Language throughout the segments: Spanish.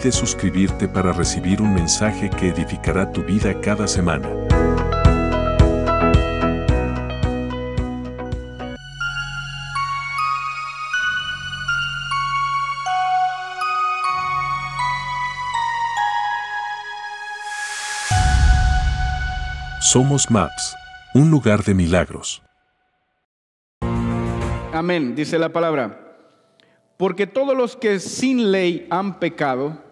Olvides suscribirte para recibir un mensaje que edificará tu vida cada semana. Somos Maps, un lugar de milagros. Amén, dice la palabra. Porque todos los que sin ley han pecado,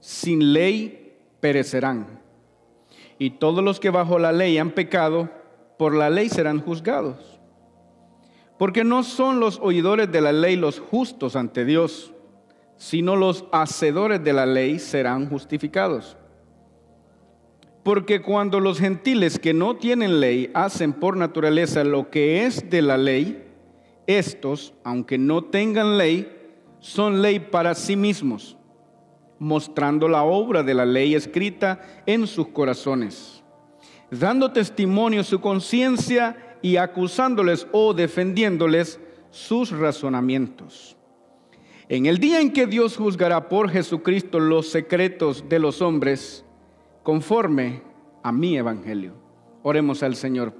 sin ley perecerán. Y todos los que bajo la ley han pecado, por la ley serán juzgados. Porque no son los oidores de la ley los justos ante Dios, sino los hacedores de la ley serán justificados. Porque cuando los gentiles que no tienen ley hacen por naturaleza lo que es de la ley, estos, aunque no tengan ley, son ley para sí mismos, mostrando la obra de la ley escrita en sus corazones, dando testimonio su conciencia y acusándoles o defendiéndoles sus razonamientos. En el día en que Dios juzgará por Jesucristo los secretos de los hombres, conforme a mi evangelio. Oremos al Señor.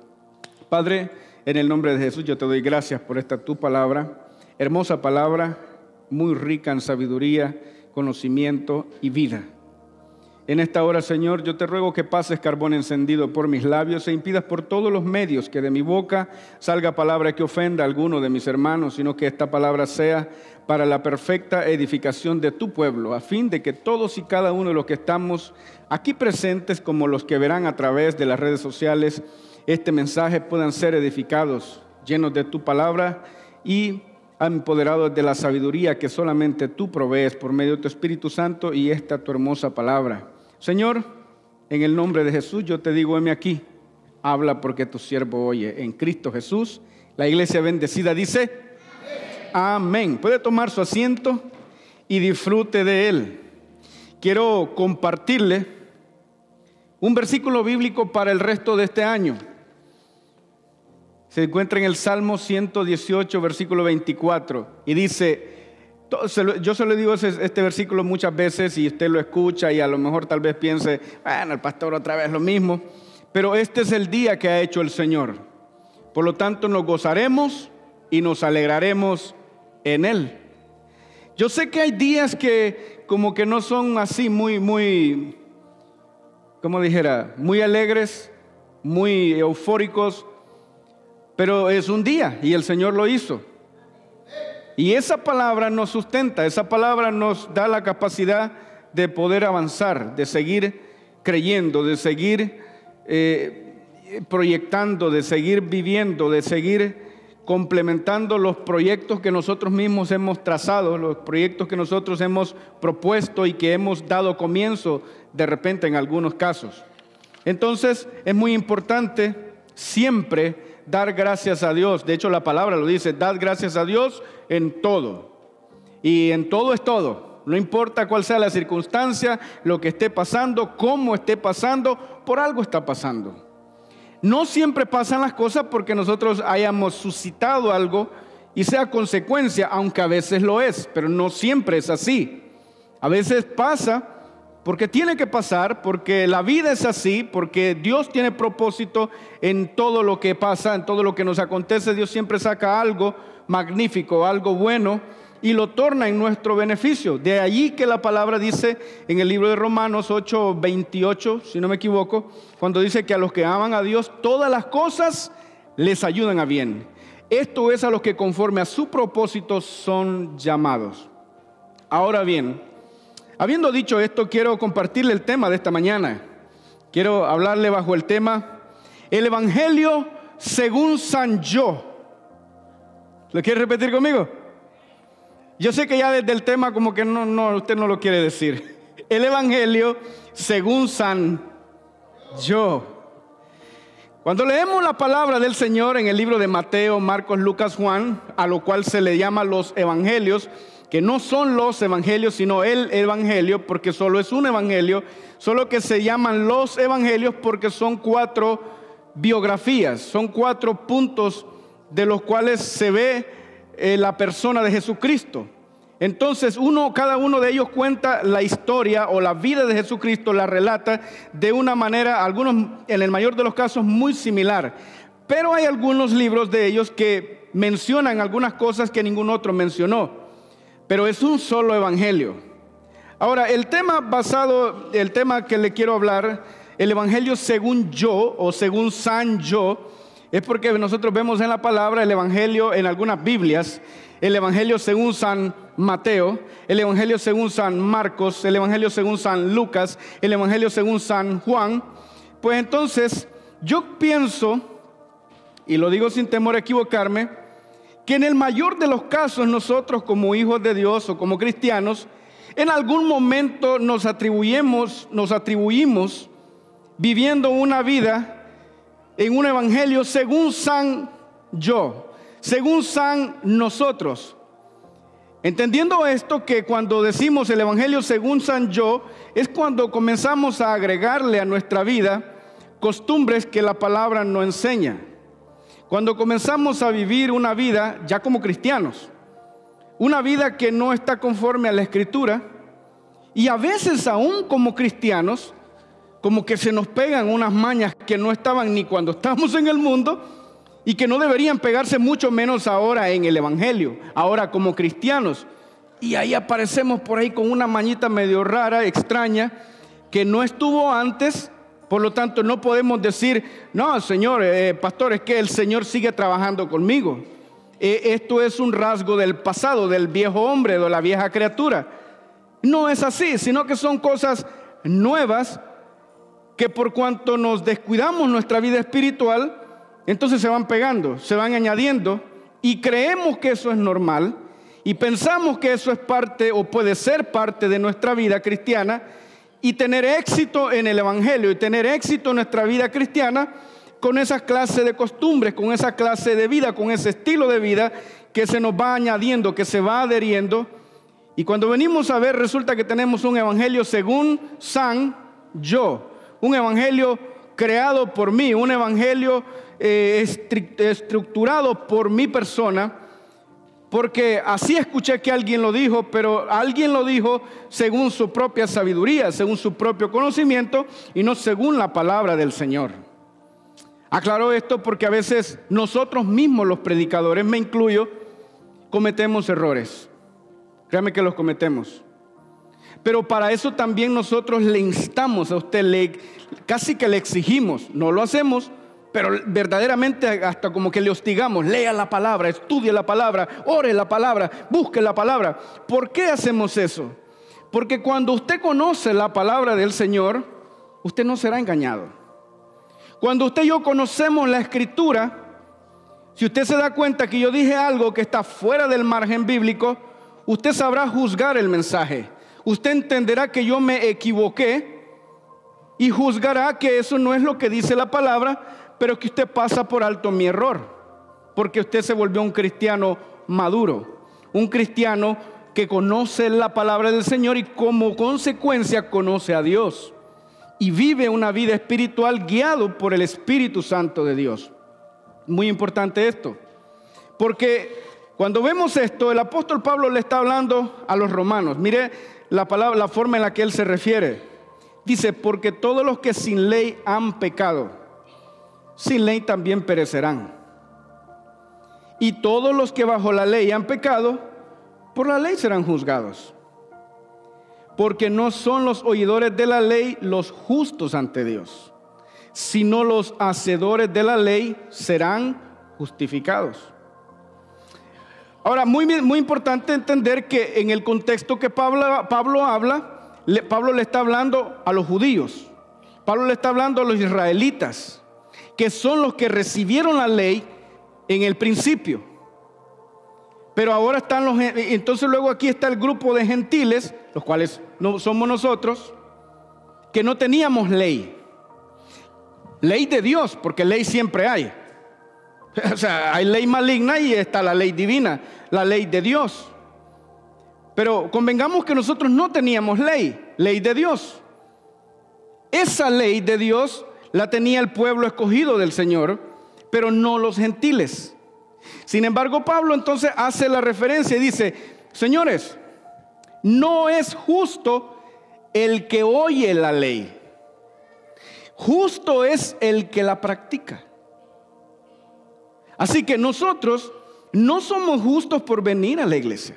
Padre, en el nombre de Jesús yo te doy gracias por esta tu palabra, hermosa palabra, muy rica en sabiduría, conocimiento y vida. En esta hora, Señor, yo te ruego que pases carbón encendido por mis labios e impidas por todos los medios que de mi boca salga palabra que ofenda a alguno de mis hermanos, sino que esta palabra sea para la perfecta edificación de tu pueblo, a fin de que todos y cada uno de los que estamos aquí presentes, como los que verán a través de las redes sociales, este mensaje puedan ser edificados, llenos de tu palabra y empoderados de la sabiduría que solamente tú provees por medio de tu Espíritu Santo y esta tu hermosa palabra. Señor, en el nombre de Jesús yo te digo, heme aquí, habla porque tu siervo oye. En Cristo Jesús, la iglesia bendecida dice, amén. Puede tomar su asiento y disfrute de él. Quiero compartirle un versículo bíblico para el resto de este año. Se encuentra en el Salmo 118, versículo 24, y dice, yo se lo digo este versículo muchas veces y usted lo escucha y a lo mejor tal vez piense, bueno, el pastor otra vez lo mismo, pero este es el día que ha hecho el Señor. Por lo tanto, nos gozaremos y nos alegraremos en Él. Yo sé que hay días que como que no son así muy, muy, como dijera, muy alegres, muy eufóricos, pero es un día y el Señor lo hizo. Y esa palabra nos sustenta, esa palabra nos da la capacidad de poder avanzar, de seguir creyendo, de seguir eh, proyectando, de seguir viviendo, de seguir complementando los proyectos que nosotros mismos hemos trazado, los proyectos que nosotros hemos propuesto y que hemos dado comienzo de repente en algunos casos. Entonces es muy importante siempre dar gracias a Dios. De hecho, la palabra lo dice, dad gracias a Dios en todo. Y en todo es todo. No importa cuál sea la circunstancia, lo que esté pasando, cómo esté pasando, por algo está pasando. No siempre pasan las cosas porque nosotros hayamos suscitado algo y sea consecuencia, aunque a veces lo es, pero no siempre es así. A veces pasa porque tiene que pasar, porque la vida es así, porque Dios tiene propósito en todo lo que pasa, en todo lo que nos acontece. Dios siempre saca algo magnífico, algo bueno y lo torna en nuestro beneficio. De allí que la palabra dice en el libro de Romanos 8, 28, si no me equivoco, cuando dice que a los que aman a Dios todas las cosas les ayudan a bien. Esto es a los que conforme a su propósito son llamados. Ahora bien, Habiendo dicho esto, quiero compartirle el tema de esta mañana. Quiero hablarle bajo el tema El Evangelio según San Yo. ¿Lo quiere repetir conmigo? Yo sé que ya desde el tema como que no, no, usted no lo quiere decir. El Evangelio según San yo. Cuando leemos la palabra del Señor en el libro de Mateo, Marcos, Lucas, Juan, a lo cual se le llama los evangelios, que no son los evangelios, sino el evangelio, porque solo es un evangelio, solo que se llaman los evangelios porque son cuatro biografías, son cuatro puntos de los cuales se ve eh, la persona de Jesucristo. Entonces, uno, cada uno de ellos cuenta la historia o la vida de Jesucristo, la relata de una manera, algunos, en el mayor de los casos, muy similar. Pero hay algunos libros de ellos que mencionan algunas cosas que ningún otro mencionó. Pero es un solo evangelio. Ahora, el tema basado, el tema que le quiero hablar, el evangelio según yo o según San Yo, es porque nosotros vemos en la palabra el evangelio en algunas Biblias el Evangelio según San Mateo, el Evangelio según San Marcos, el Evangelio según San Lucas, el Evangelio según San Juan, pues entonces yo pienso, y lo digo sin temor a equivocarme, que en el mayor de los casos nosotros como hijos de Dios o como cristianos, en algún momento nos atribuimos, nos atribuimos viviendo una vida en un evangelio según San yo, según San nosotros. Entendiendo esto que cuando decimos el Evangelio según San yo, es cuando comenzamos a agregarle a nuestra vida costumbres que la palabra no enseña. Cuando comenzamos a vivir una vida ya como cristianos, una vida que no está conforme a la escritura, y a veces aún como cristianos, como que se nos pegan unas mañas que no estaban ni cuando estábamos en el mundo, y que no deberían pegarse mucho menos ahora en el Evangelio, ahora como cristianos. Y ahí aparecemos por ahí con una mañita medio rara, extraña, que no estuvo antes, por lo tanto no podemos decir, no, Señor, eh, pastor, es que el Señor sigue trabajando conmigo. Eh, esto es un rasgo del pasado, del viejo hombre, de la vieja criatura. No es así, sino que son cosas nuevas que por cuanto nos descuidamos nuestra vida espiritual, entonces se van pegando, se van añadiendo y creemos que eso es normal y pensamos que eso es parte o puede ser parte de nuestra vida cristiana y tener éxito en el Evangelio y tener éxito en nuestra vida cristiana con esa clase de costumbres, con esa clase de vida, con ese estilo de vida que se nos va añadiendo, que se va adheriendo. Y cuando venimos a ver, resulta que tenemos un evangelio según San Yo, un evangelio creado por mí, un evangelio eh, estructurado por mi persona, porque así escuché que alguien lo dijo, pero alguien lo dijo según su propia sabiduría, según su propio conocimiento y no según la palabra del Señor. Aclaro esto porque a veces nosotros mismos los predicadores, me incluyo, cometemos errores. Créame que los cometemos. Pero para eso también nosotros le instamos a usted, le, casi que le exigimos, no lo hacemos, pero verdaderamente hasta como que le hostigamos, lea la palabra, estudie la palabra, ore la palabra, busque la palabra. ¿Por qué hacemos eso? Porque cuando usted conoce la palabra del Señor, usted no será engañado. Cuando usted y yo conocemos la escritura, si usted se da cuenta que yo dije algo que está fuera del margen bíblico, usted sabrá juzgar el mensaje. Usted entenderá que yo me equivoqué y juzgará que eso no es lo que dice la palabra, pero que usted pasa por alto mi error, porque usted se volvió un cristiano maduro, un cristiano que conoce la palabra del Señor y como consecuencia conoce a Dios y vive una vida espiritual guiado por el Espíritu Santo de Dios. Muy importante esto, porque cuando vemos esto, el apóstol Pablo le está hablando a los romanos. Mire la palabra, la forma en la que él se refiere. Dice, porque todos los que sin ley han pecado sin ley también perecerán. Y todos los que bajo la ley han pecado, por la ley serán juzgados. Porque no son los oidores de la ley los justos ante Dios, sino los hacedores de la ley serán justificados. Ahora, muy, muy importante entender que en el contexto que Pablo, Pablo habla, Pablo le está hablando a los judíos, Pablo le está hablando a los israelitas que son los que recibieron la ley en el principio. Pero ahora están los, entonces luego aquí está el grupo de gentiles, los cuales no somos nosotros, que no teníamos ley, Ley de Dios, porque ley siempre hay. O sea, hay ley maligna y está la ley divina, la ley de Dios. Pero convengamos que nosotros no teníamos ley, ley de Dios. Esa ley de Dios la tenía el pueblo escogido del Señor, pero no los gentiles. Sin embargo, Pablo entonces hace la referencia y dice, señores, no es justo el que oye la ley. Justo es el que la practica. Así que nosotros no somos justos por venir a la iglesia.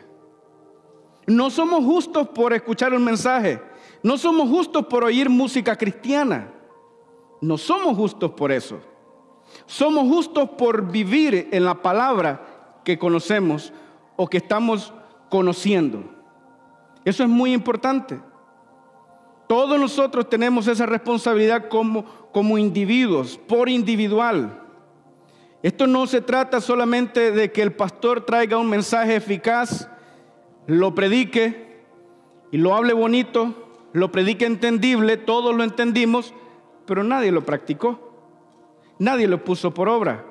No somos justos por escuchar un mensaje. No somos justos por oír música cristiana. No somos justos por eso. Somos justos por vivir en la palabra que conocemos o que estamos conociendo. Eso es muy importante. Todos nosotros tenemos esa responsabilidad como, como individuos, por individual. Esto no se trata solamente de que el pastor traiga un mensaje eficaz, lo predique y lo hable bonito, lo predique entendible, todos lo entendimos, pero nadie lo practicó. Nadie lo puso por obra.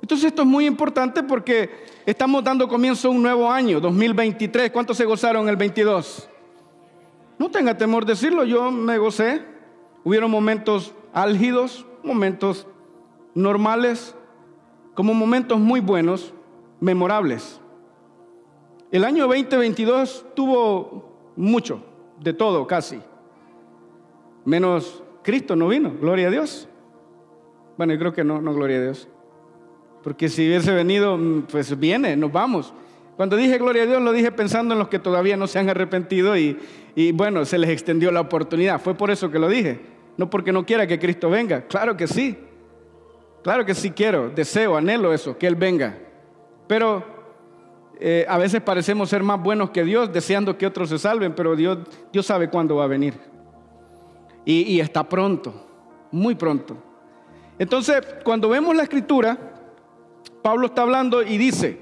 Entonces esto es muy importante porque estamos dando comienzo a un nuevo año, 2023. ¿Cuántos se gozaron el 22? No tenga temor decirlo, yo me gocé. Hubieron momentos álgidos, momentos normales, como momentos muy buenos, memorables. El año 2022 tuvo mucho, de todo casi. Menos Cristo no vino, gloria a Dios. Bueno, yo creo que no, no, gloria a Dios. Porque si hubiese venido, mm, pues viene, nos vamos. Cuando dije gloria a Dios, lo dije pensando en los que todavía no se han arrepentido y, y bueno, se les extendió la oportunidad. Fue por eso que lo dije. No porque no quiera que Cristo venga. Claro que sí. Claro que sí quiero, deseo, anhelo eso, que Él venga. Pero eh, a veces parecemos ser más buenos que Dios, deseando que otros se salven, pero Dios, Dios sabe cuándo va a venir. Y, está pronto, muy pronto. Entonces, cuando vemos la escritura, Pablo está hablando y dice,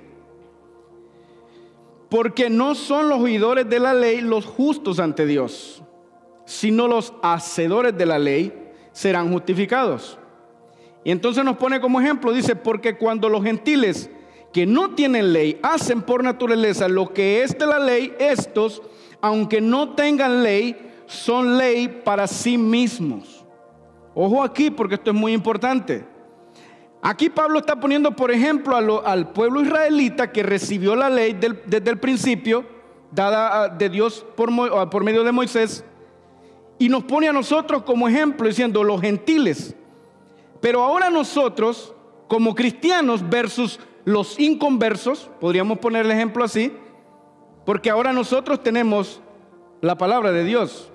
porque no son los oidores de la ley los justos ante Dios, sino los hacedores de la ley serán justificados. Y entonces nos pone como ejemplo, dice, porque cuando los gentiles que no tienen ley hacen por naturaleza lo que es de la ley, estos, aunque no tengan ley, son ley para sí mismos. Ojo aquí porque esto es muy importante. Aquí Pablo está poniendo, por ejemplo, al pueblo israelita que recibió la ley desde el principio, dada de Dios por, por medio de Moisés, y nos pone a nosotros como ejemplo diciendo los gentiles. Pero ahora nosotros, como cristianos versus los inconversos, podríamos poner el ejemplo así, porque ahora nosotros tenemos la palabra de Dios,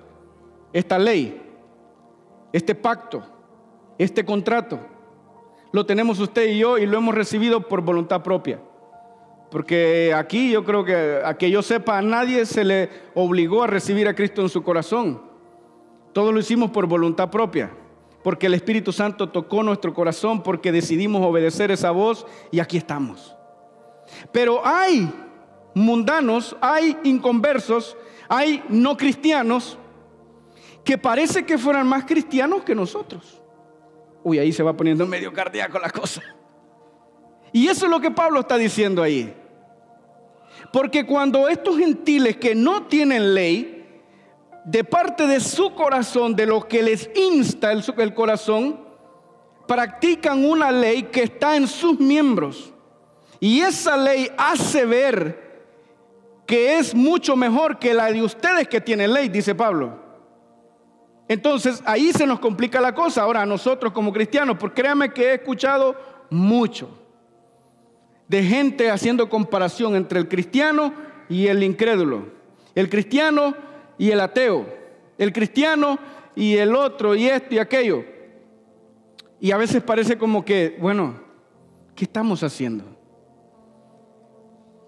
esta ley, este pacto, este contrato lo tenemos usted y yo y lo hemos recibido por voluntad propia. Porque aquí yo creo que a que yo sepa a nadie se le obligó a recibir a Cristo en su corazón. Todo lo hicimos por voluntad propia. Porque el Espíritu Santo tocó nuestro corazón, porque decidimos obedecer esa voz y aquí estamos. Pero hay mundanos, hay inconversos, hay no cristianos que parece que fueran más cristianos que nosotros uy, ahí se va poniendo medio cardíaco la cosa. Y eso es lo que Pablo está diciendo ahí. Porque cuando estos gentiles que no tienen ley, de parte de su corazón, de lo que les insta el, el corazón, practican una ley que está en sus miembros. Y esa ley hace ver que es mucho mejor que la de ustedes que tienen ley, dice Pablo. Entonces ahí se nos complica la cosa. Ahora a nosotros como cristianos, porque créanme que he escuchado mucho de gente haciendo comparación entre el cristiano y el incrédulo, el cristiano y el ateo, el cristiano y el otro y esto y aquello. Y a veces parece como que, bueno, ¿qué estamos haciendo?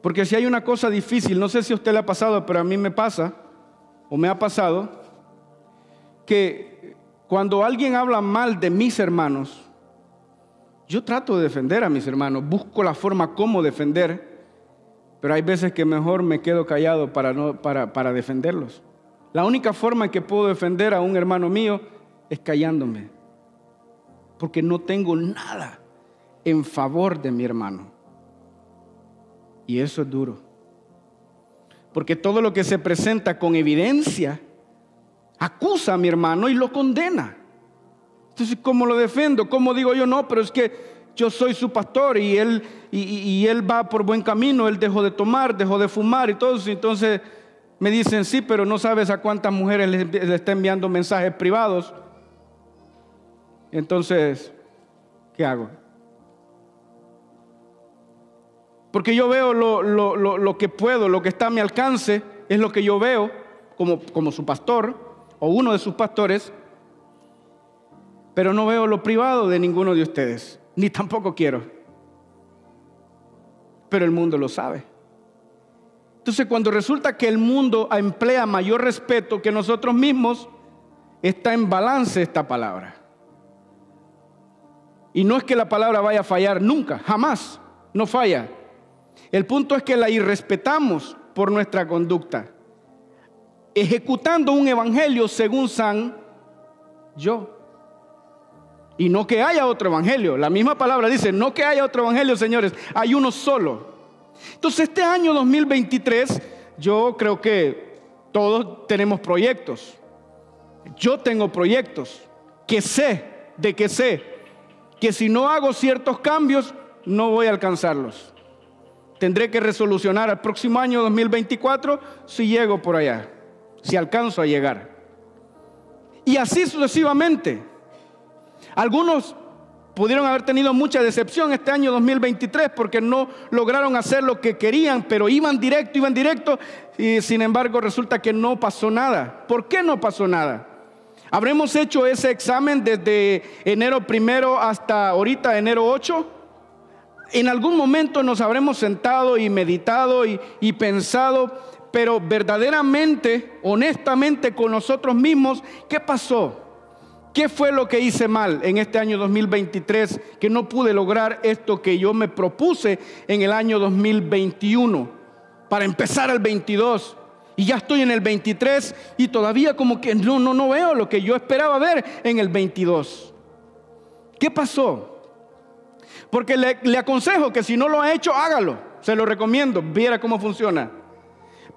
Porque si hay una cosa difícil, no sé si a usted le ha pasado, pero a mí me pasa, o me ha pasado, que cuando alguien habla mal de mis hermanos, yo trato de defender a mis hermanos, busco la forma como defender, pero hay veces que mejor me quedo callado para, no, para, para defenderlos. La única forma en que puedo defender a un hermano mío es callándome. porque no tengo nada en favor de mi hermano. Y eso es duro. Porque todo lo que se presenta con evidencia acusa a mi hermano y lo condena. Entonces, ¿cómo lo defiendo? ¿Cómo digo yo no? Pero es que yo soy su pastor y él, y, él va por buen camino, él dejó de tomar, dejó de fumar y todo eso. Entonces me dicen, sí, pero no sabes a cuántas mujeres le, está enviando mensajes privados. Entonces, ¿qué hago? Porque yo veo lo, que puedo, lo que está a mi alcance, es lo que yo veo como, como su pastor o uno de sus pastores, pero no veo lo privado de ninguno de ustedes ni tampoco quiero. Pero el mundo lo sabe. Entonces cuando resulta que el mundo emplea mayor respeto que nosotros mismos, está en balance esta palabra. Y no es que la palabra vaya a fallar nunca, jamás, no falla. El punto es que la irrespetamos por nuestra conducta, ejecutando un evangelio según San yo. Y no que haya otro evangelio. La misma palabra dice, no que haya otro evangelio, señores, hay uno solo. Entonces, este año 2023, yo creo que todos tenemos proyectos. Yo tengo proyectos que sé, de que sé, que si no hago ciertos cambios, no voy a alcanzarlos. Tendré que resolucionar al próximo año 2024 si llego por allá, si alcanzo a llegar. Y así sucesivamente. Algunos pudieron haber tenido mucha decepción este año 2023 porque no lograron hacer lo que querían, pero iban directo, iban directo y sin embargo resulta que no pasó nada. ¿Por qué no pasó nada? ¿Habremos hecho ese examen desde enero primero hasta ahorita, enero 8? En algún momento nos habremos sentado y meditado y, y pensado, pero verdaderamente, honestamente con nosotros mismos, ¿qué pasó? ¿Qué fue lo que hice mal en este año 2023 que no pude lograr esto que yo me propuse en el año 2021 para empezar el 22? Y ya estoy en el 23 y todavía como que no, no, no veo lo que yo esperaba ver en el 22. ¿Qué pasó? Porque le, le aconsejo que si no lo ha hecho, hágalo. Se lo recomiendo, viera cómo funciona.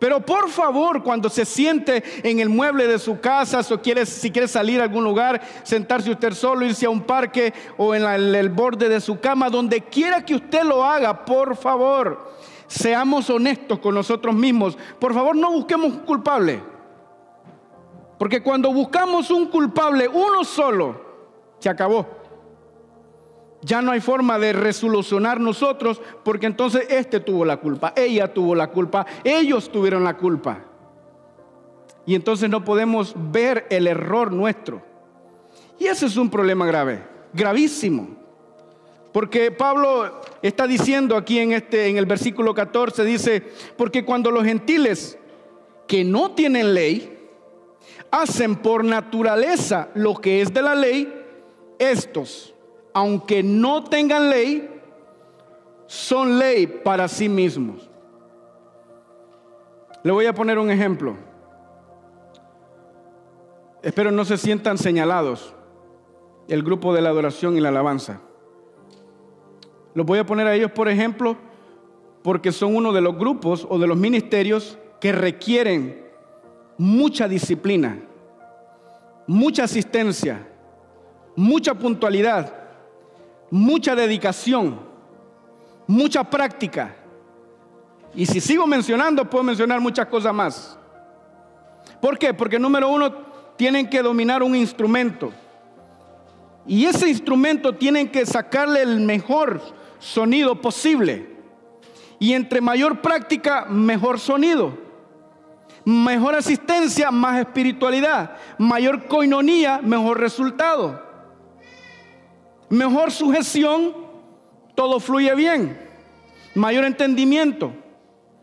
Pero por favor, cuando se siente en el mueble de su casa, o quiere, si quiere salir a algún lugar, sentarse usted solo, irse a un parque o en el borde de su cama, donde quiera que usted lo haga, por favor, seamos honestos con nosotros mismos. Por favor, no busquemos un culpable. Porque cuando buscamos un culpable, uno solo, se acabó ya no hay forma de resolucionar nosotros porque entonces este tuvo la culpa, ella tuvo la culpa, ellos tuvieron la culpa. Y entonces no podemos ver el error nuestro. Y ese es un problema grave, gravísimo. Porque Pablo está diciendo aquí en este en el versículo 14 dice, porque cuando los gentiles que no tienen ley hacen por naturaleza lo que es de la ley, estos aunque no tengan ley, son ley para sí mismos. Le voy a poner un ejemplo. Espero no se sientan señalados el grupo de la adoración y la alabanza. Los voy a poner a ellos por ejemplo porque son uno de los grupos o de los ministerios que requieren mucha disciplina, mucha asistencia, mucha puntualidad mucha dedicación, mucha práctica. Y si sigo mencionando, puedo mencionar muchas cosas más. ¿Por qué? Porque número uno, tienen que dominar un instrumento. Y ese instrumento tienen que sacarle el mejor sonido posible. Y entre mayor práctica, mejor sonido. Mejor asistencia, más espiritualidad. Mayor coinonía, mejor resultado mejor sujeción, todo fluye bien. Mayor entendimiento,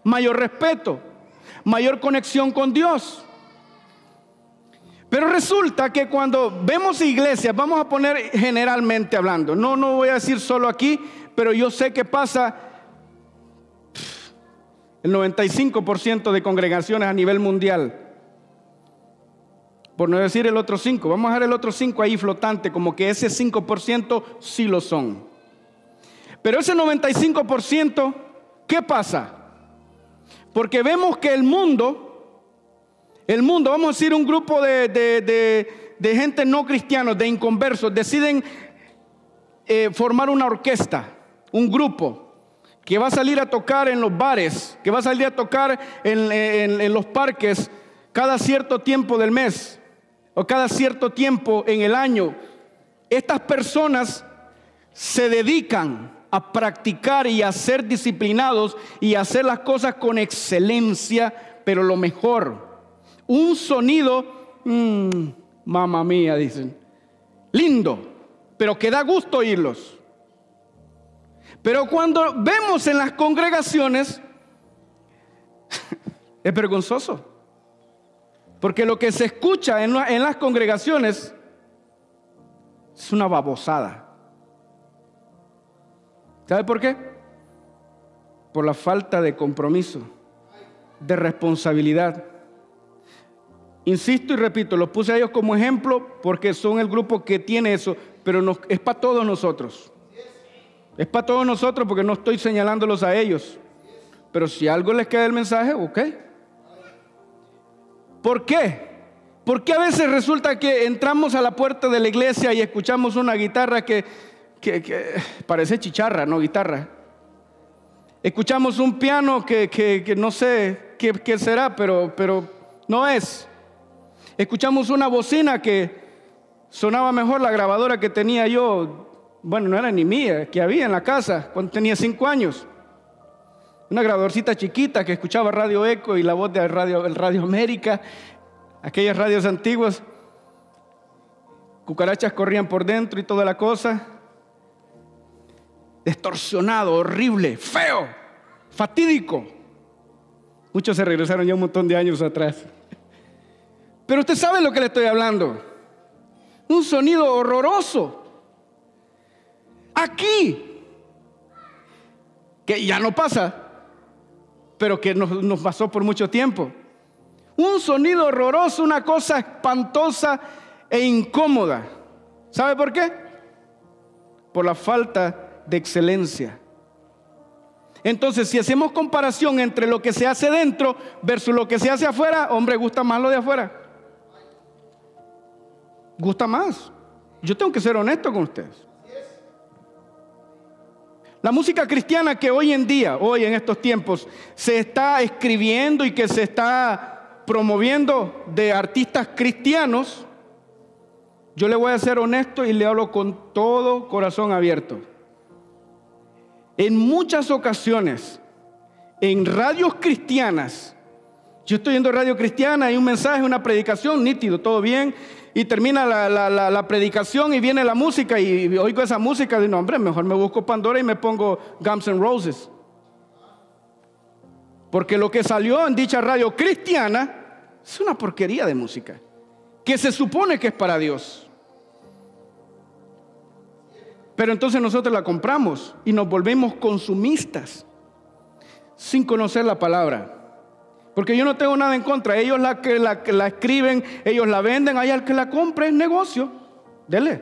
mayor respeto, mayor conexión con Dios. Pero resulta que cuando vemos iglesias, vamos a poner generalmente hablando, no, no voy a decir solo aquí, pero yo sé que pasa el 95% de congregaciones a nivel mundial. Por no decir el otro 5. Vamos a dejar el otro 5 ahí flotante, como que ese 5% sí lo son. Pero ese 95%, ¿qué pasa? Porque vemos que el mundo, el mundo, vamos a decir un grupo de, de, gente no cristianos, de inconversos, deciden eh, formar una orquesta, un grupo que va a salir a tocar en los bares, que va a salir a tocar en, los parques cada cierto tiempo del mes o cada cierto tiempo en el año. Estas personas se dedican a practicar y a ser disciplinados y a hacer las cosas con excelencia, pero lo mejor. Un sonido, mmm, mamá mía, dicen, lindo, pero que da gusto oírlos. Pero cuando vemos en las congregaciones, es vergonzoso. Porque lo que se escucha en, las congregaciones es una babosada. ¿Sabe por qué? Por la falta de compromiso, de responsabilidad. Insisto y repito, los puse a ellos como ejemplo porque son el grupo que tiene eso, pero es para todos nosotros. Es para todos nosotros porque no estoy señalándolos a ellos. Pero si algo les queda el mensaje, ok. ¿Por qué? Porque a veces resulta que entramos a la puerta de la iglesia y escuchamos una guitarra que, parece chicharra, no guitarra. Escuchamos un piano que, no sé qué, será, pero, pero no es. Escuchamos una bocina que sonaba mejor la grabadora que tenía yo bueno, no era ni mía, que había en la casa cuando tenía cinco años. Una grabadorcita chiquita que escuchaba Radio Eco y la voz de Radio, el Radio América, aquellas radios antiguas. Cucarachas corrían por dentro y toda la cosa. Distorsionado, horrible, feo, fatídico. Muchos se regresaron ya un montón de años atrás. Pero usted sabe lo que le estoy hablando. Un sonido horroroso aquí, que ya no pasa, pero que nos, pasó por mucho tiempo. Un sonido horroroso, una cosa espantosa e incómoda. ¿Sabe por qué? Por la falta de excelencia. Entonces, si hacemos comparación entre lo que se hace dentro versus lo que se hace afuera, hombre, gusta más lo de afuera. Gusta más. Yo tengo que ser honesto con ustedes. La música cristiana que hoy en día, hoy en estos tiempos, se está escribiendo y que se está promoviendo de artistas cristianos, yo le voy a ser honesto y le hablo con todo corazón abierto. En muchas ocasiones, en radios cristianas, yo estoy yendo radio cristiana, hay un mensaje, una predicación, nítido, todo bien, y termina la, predicación y viene la música y oigo esa música de no, hombre, mejor me busco Pandora y me pongo Guns N' Roses. Porque lo que salió en dicha radio cristiana es una porquería de música, que se supone que es para Dios. Pero entonces nosotros la compramos y nos volvemos consumistas sin conocer la palabra. Porque yo no tengo nada en contra. Ellos la que la, la escriben, ellos la venden, hay al que la compre, es negocio. Dele.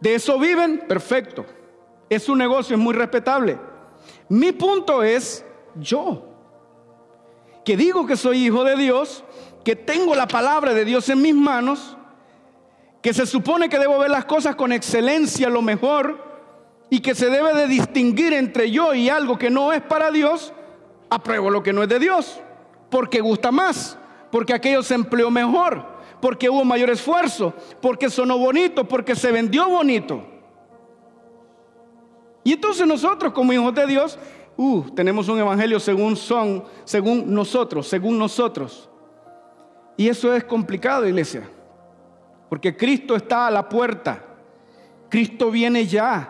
De eso viven, perfecto. Es un negocio, es muy respetable. Mi punto es yo, que digo que soy hijo de Dios, que tengo la palabra de Dios en mis manos, que se supone que debo ver las cosas con excelencia, lo mejor, y que se debe de distinguir entre yo y algo que no es para Dios, apruebo lo que no es de Dios porque gusta más, porque aquello se empleó mejor, porque hubo mayor esfuerzo, porque sonó bonito, porque se vendió bonito. Y entonces nosotros como hijos de Dios, uh, tenemos un evangelio según son, según nosotros, según nosotros. Y eso es complicado, iglesia, porque Cristo está a la puerta. Cristo viene ya.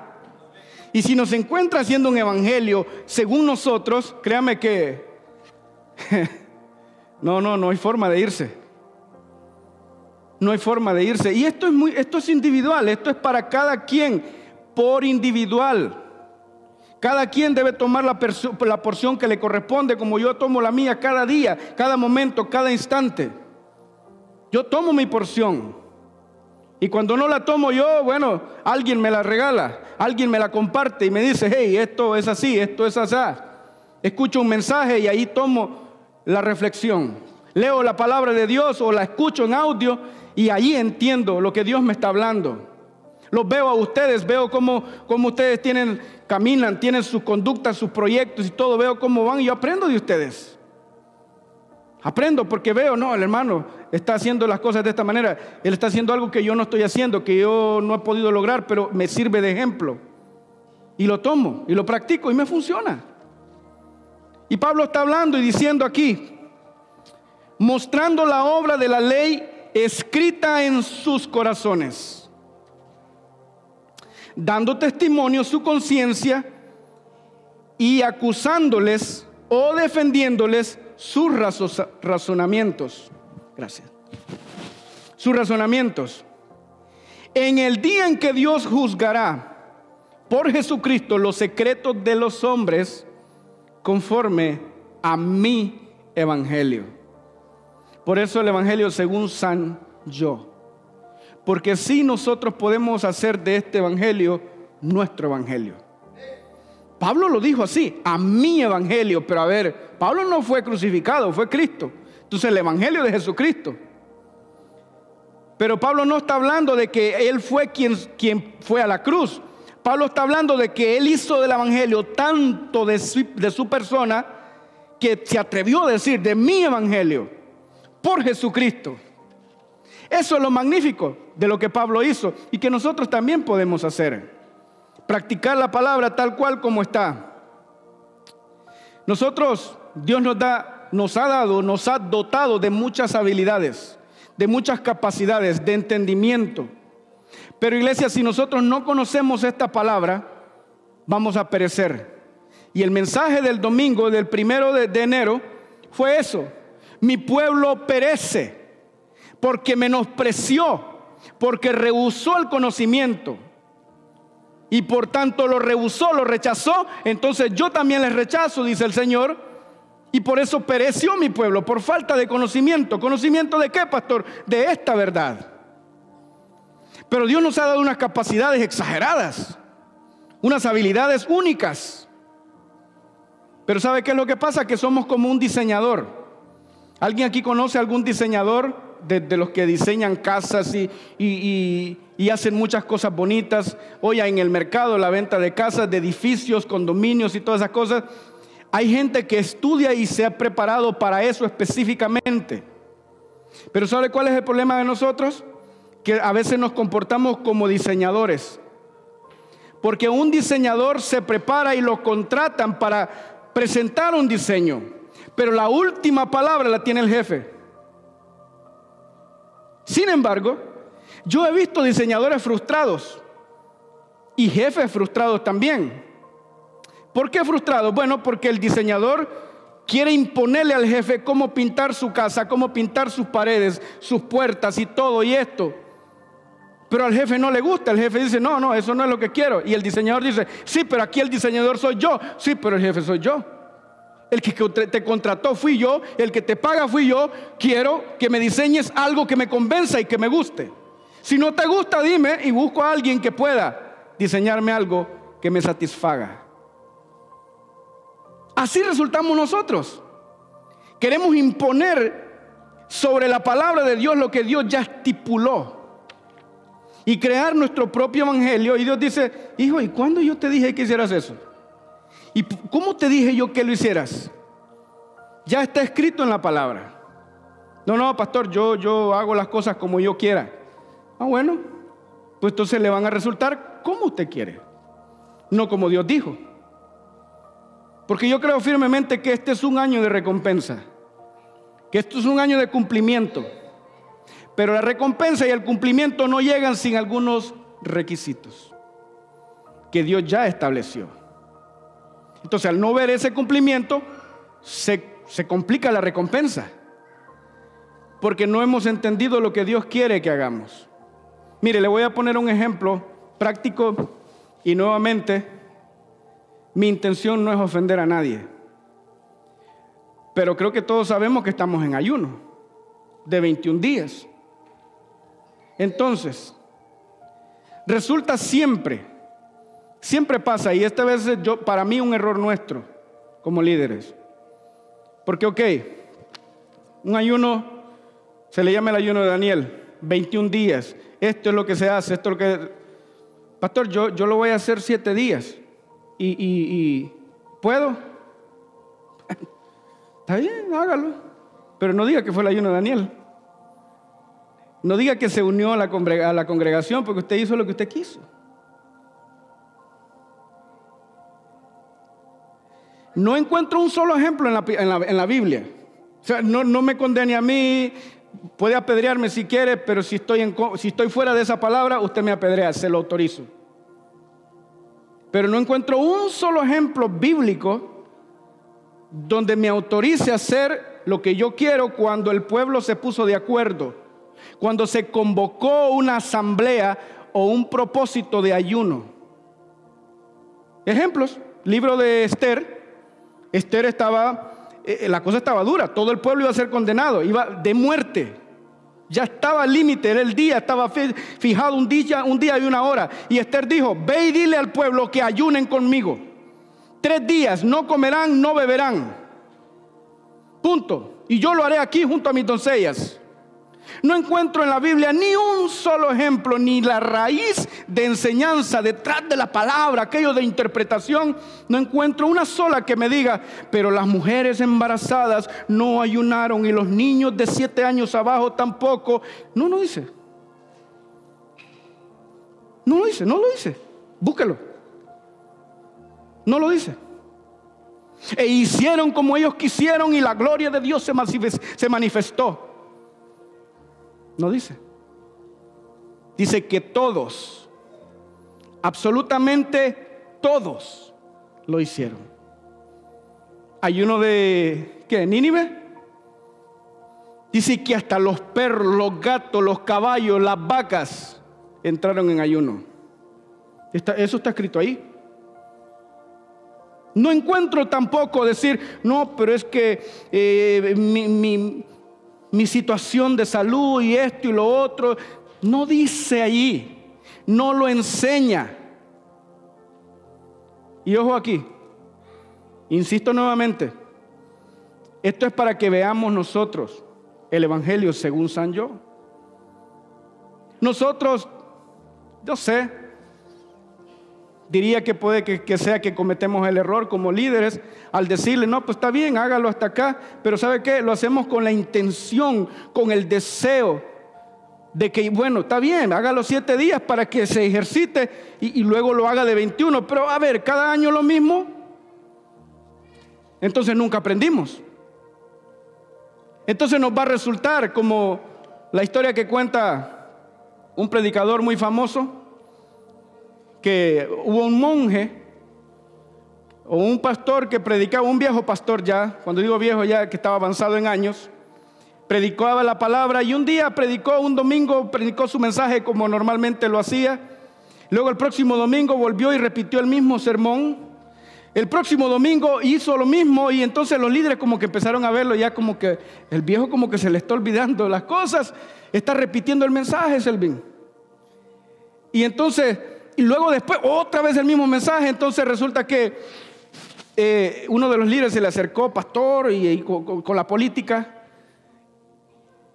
Y si nos encuentra haciendo un evangelio según nosotros, créame que No, no, no hay forma de irse. No hay forma de irse. Y esto es muy, esto es individual, esto es para cada quien, por individual. Cada quien debe tomar la, la porción que le corresponde, como yo tomo la mía cada día, cada momento, cada instante. Yo tomo mi porción. Y cuando no la tomo yo, bueno, alguien me la regala, alguien me la comparte y me dice, hey, esto es así, esto es así. Escucho un mensaje y ahí tomo la reflexión. Leo la palabra de Dios o la escucho en audio y ahí entiendo lo que Dios me está hablando. Los veo a ustedes, veo cómo, cómo ustedes tienen, caminan, tienen sus conductas, sus proyectos y todo, veo cómo van y yo aprendo de ustedes. Aprendo porque veo, no, el hermano está haciendo las cosas de esta manera. Él está haciendo algo que yo no estoy haciendo, que yo no he podido lograr, pero me sirve de ejemplo. Y lo tomo y lo practico y me funciona. Y Pablo está hablando y diciendo aquí, mostrando la obra de la ley escrita en sus corazones, dando testimonio su conciencia y acusándoles o defendiéndoles sus razonamientos. Gracias. Sus razonamientos. En el día en que Dios juzgará por Jesucristo los secretos de los hombres conforme a mi evangelio. Por eso el evangelio según San yo. Porque si nosotros podemos hacer de este evangelio nuestro evangelio. Pablo lo dijo así, a mi evangelio, pero a ver, Pablo no fue crucificado, fue Cristo. Entonces el evangelio de Jesucristo. Pero Pablo no está hablando de que él fue quien, quien fue a la cruz. Pablo está hablando de que él hizo del evangelio tanto de su, persona que se atrevió a decir de mi evangelio por Jesucristo. Eso es lo magnífico de lo que Pablo hizo y que nosotros también podemos hacer practicar la palabra tal cual como está. Nosotros, Dios nos da, nos ha dado, nos ha dotado de muchas habilidades, de muchas capacidades, de entendimiento. Pero iglesia, si nosotros no conocemos esta palabra, vamos a perecer. Y el mensaje del domingo, del primero de, de enero, fue eso. Mi pueblo perece porque menospreció, porque rehusó el conocimiento y por tanto lo rehusó, lo rechazó, entonces yo también les rechazo, dice el Señor. Y por eso pereció mi pueblo, por falta de conocimiento. ¿Conocimiento de qué, pastor? De esta verdad. Pero Dios nos ha dado unas capacidades exageradas, unas habilidades únicas. Pero ¿sabe qué es lo que pasa? Que somos como un diseñador. ¿Alguien aquí conoce algún diseñador de, los que diseñan casas y, hacen muchas cosas bonitas. Hoy en el mercado la venta de casas, de edificios, condominios y todas esas cosas. Hay gente que estudia y se ha preparado para eso específicamente. Pero ¿sabe cuál es el problema de nosotros? Que a veces nos comportamos como diseñadores. Porque un diseñador se prepara y lo contratan para presentar un diseño. Pero la última palabra la tiene el jefe. Sin embargo, yo he visto diseñadores frustrados y jefes frustrados también. ¿Por qué frustrados? Bueno, porque el diseñador quiere imponerle al jefe cómo pintar su casa, cómo pintar sus paredes, sus puertas y todo y esto. Pero al jefe no le gusta, el jefe dice, no, no, eso no es lo que quiero. Y el diseñador dice, sí, pero aquí el diseñador soy yo, sí, pero el jefe soy yo. El que te contrató fui yo, el que te paga fui yo, quiero que me diseñes algo que me convenza y que me guste. Si no te gusta, dime y busco a alguien que pueda diseñarme algo que me satisfaga. Así resultamos nosotros. Queremos imponer sobre la palabra de Dios lo que Dios ya estipuló. Y crear nuestro propio evangelio. Y Dios dice, hijo, ¿y cuándo yo te dije que hicieras eso? ¿Y cómo te dije yo que lo hicieras? Ya está escrito en la palabra. No, no, pastor, yo, yo hago las cosas como yo quiera. Ah, bueno, pues entonces le van a resultar como usted quiere, no como Dios dijo. Porque yo creo firmemente que este es un año de recompensa, que esto es un año de cumplimiento. Pero la recompensa y el cumplimiento no llegan sin algunos requisitos que Dios ya estableció. Entonces, al no ver ese cumplimiento, se, se complica la recompensa. Porque no hemos entendido lo que Dios quiere que hagamos. Mire, le voy a poner un ejemplo práctico y nuevamente mi intención no es ofender a nadie. Pero creo que todos sabemos que estamos en ayuno de 21 días. Entonces, resulta siempre, siempre pasa, y esta vez yo, para mí un error nuestro como líderes. Porque, ok, un ayuno, se le llama el ayuno de Daniel, 21 días, esto es lo que se hace, esto es lo que... Pastor, yo, yo lo voy a hacer siete días. Y, y ¿puedo? Está bien, hágalo. Pero no diga que fue el ayuno de Daniel. No diga que se unió a la, congregación porque usted hizo lo que usted quiso. No encuentro un solo ejemplo en la, Biblia. O sea, no, me condene a mí, puede apedrearme si quiere, pero si estoy, si estoy fuera de esa palabra, usted me apedrea, se lo autorizo. Pero no encuentro un solo ejemplo bíblico donde me autorice a hacer lo que yo quiero cuando el pueblo se puso de acuerdo cuando se convocó una asamblea o un propósito de ayuno. Ejemplos, libro de Esther. Esther estaba, eh, la cosa estaba dura, todo el pueblo iba a ser condenado, iba de muerte. Ya estaba al límite, era el día, estaba fijado un día, un día y una hora. Y Esther dijo, ve y dile al pueblo que ayunen conmigo. Tres días, no comerán, no beberán. Punto. Y yo lo haré aquí junto a mis doncellas. No encuentro en la Biblia ni un solo ejemplo, ni la raíz de enseñanza detrás de la palabra, aquello de interpretación. No encuentro una sola que me diga, pero las mujeres embarazadas no ayunaron y los niños de siete años abajo tampoco. No, no dice. No lo dice, no lo dice. Búsquelo. No lo dice. E hicieron como ellos quisieron y la gloria de Dios se manifestó. No dice. Dice que todos, absolutamente todos lo hicieron. Hay uno de, ¿qué? ¿Nínive? Dice que hasta los perros, los gatos, los caballos, las vacas entraron en ayuno. eso está escrito ahí. No encuentro tampoco decir, no, pero es que eh, mi, mi situación de salud y esto y lo otro. No dice allí, no lo enseña. Y ojo aquí, insisto nuevamente, esto es para que veamos nosotros el Evangelio según San Yo. Nosotros, yo sé, diría que puede que, sea que cometemos el error como líderes al decirle, no, pues está bien, hágalo hasta acá, pero ¿sabe qué? Lo hacemos con la intención, con el deseo de que, bueno, está bien, hágalo siete días para que se ejercite y, y luego lo haga de 21, pero a ver, cada año lo mismo, entonces nunca aprendimos. Entonces nos va a resultar como la historia que cuenta un predicador muy famoso, que hubo un monje o un pastor que predicaba, un viejo pastor ya, cuando digo viejo ya que estaba avanzado en años, predicaba la palabra y un día predicó, un domingo predicó su mensaje como normalmente lo hacía. Luego el próximo domingo volvió y repitió el mismo sermón. El próximo domingo hizo lo mismo y entonces los líderes como que empezaron a verlo ya como que el viejo como que se le está olvidando las cosas, está repitiendo el mensaje, Selvin. Y entonces y luego después otra vez el mismo mensaje. Entonces resulta que eh, uno de los líderes se le acercó, pastor, y, con, la política,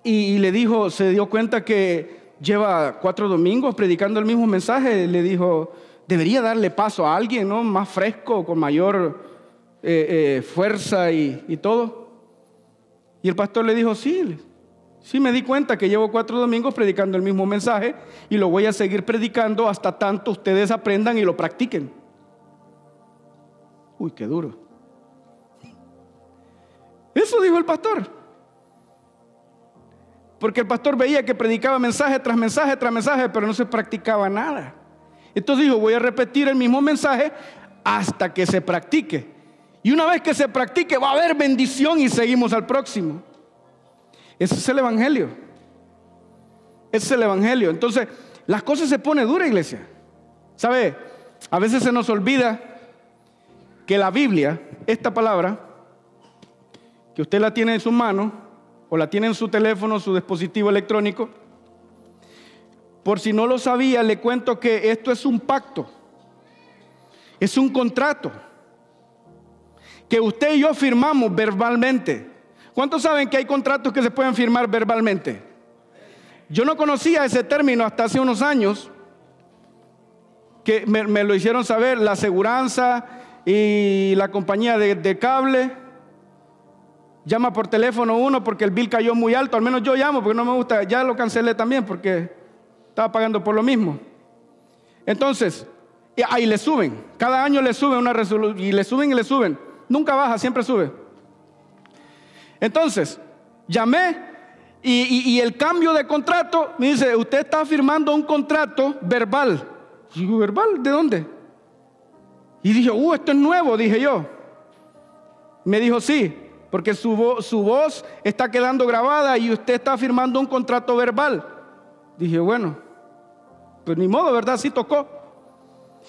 y, le dijo, se dio cuenta que lleva cuatro domingos predicando el mismo mensaje. Le dijo, debería darle paso a alguien, ¿no? Más fresco, con mayor eh, eh, fuerza y, y todo. Y el pastor le dijo, sí, Sí me di cuenta que llevo cuatro domingos predicando el mismo mensaje y lo voy a seguir predicando hasta tanto ustedes aprendan y lo practiquen. Uy, qué duro. Eso dijo el pastor. Porque el pastor veía que predicaba mensaje tras mensaje tras mensaje, pero no se practicaba nada. Entonces dijo, voy a repetir el mismo mensaje hasta que se practique. Y una vez que se practique va a haber bendición y seguimos al próximo. Ese es el Evangelio. Ese es el Evangelio. Entonces, las cosas se pone dura, iglesia. ¿Sabe? A veces se nos olvida que la Biblia, esta palabra, que usted la tiene en su mano, o la tiene en su teléfono, su dispositivo electrónico, por si no lo sabía, le cuento que esto es un pacto, es un contrato que usted y yo firmamos verbalmente. ¿Cuántos saben que hay contratos que se pueden firmar verbalmente? Yo no conocía ese término hasta hace unos años, que me, lo hicieron saber la aseguranza y la compañía de, de cable. Llama por teléfono uno porque el bill cayó muy alto, al menos yo llamo porque no me gusta, ya lo cancelé también porque estaba pagando por lo mismo. Entonces, ahí le suben, cada año le suben una resolución, y le suben y le suben. Nunca baja, siempre sube. Entonces, llamé y, el cambio de contrato, me dice, usted está firmando un contrato verbal. Digo, ¿verbal? ¿De dónde? Y dije, uh, esto es nuevo, dije yo. Me dijo, sí, porque su, su voz está quedando grabada y usted está firmando un contrato verbal. Dije, bueno, pues ni modo, ¿verdad? Sí tocó.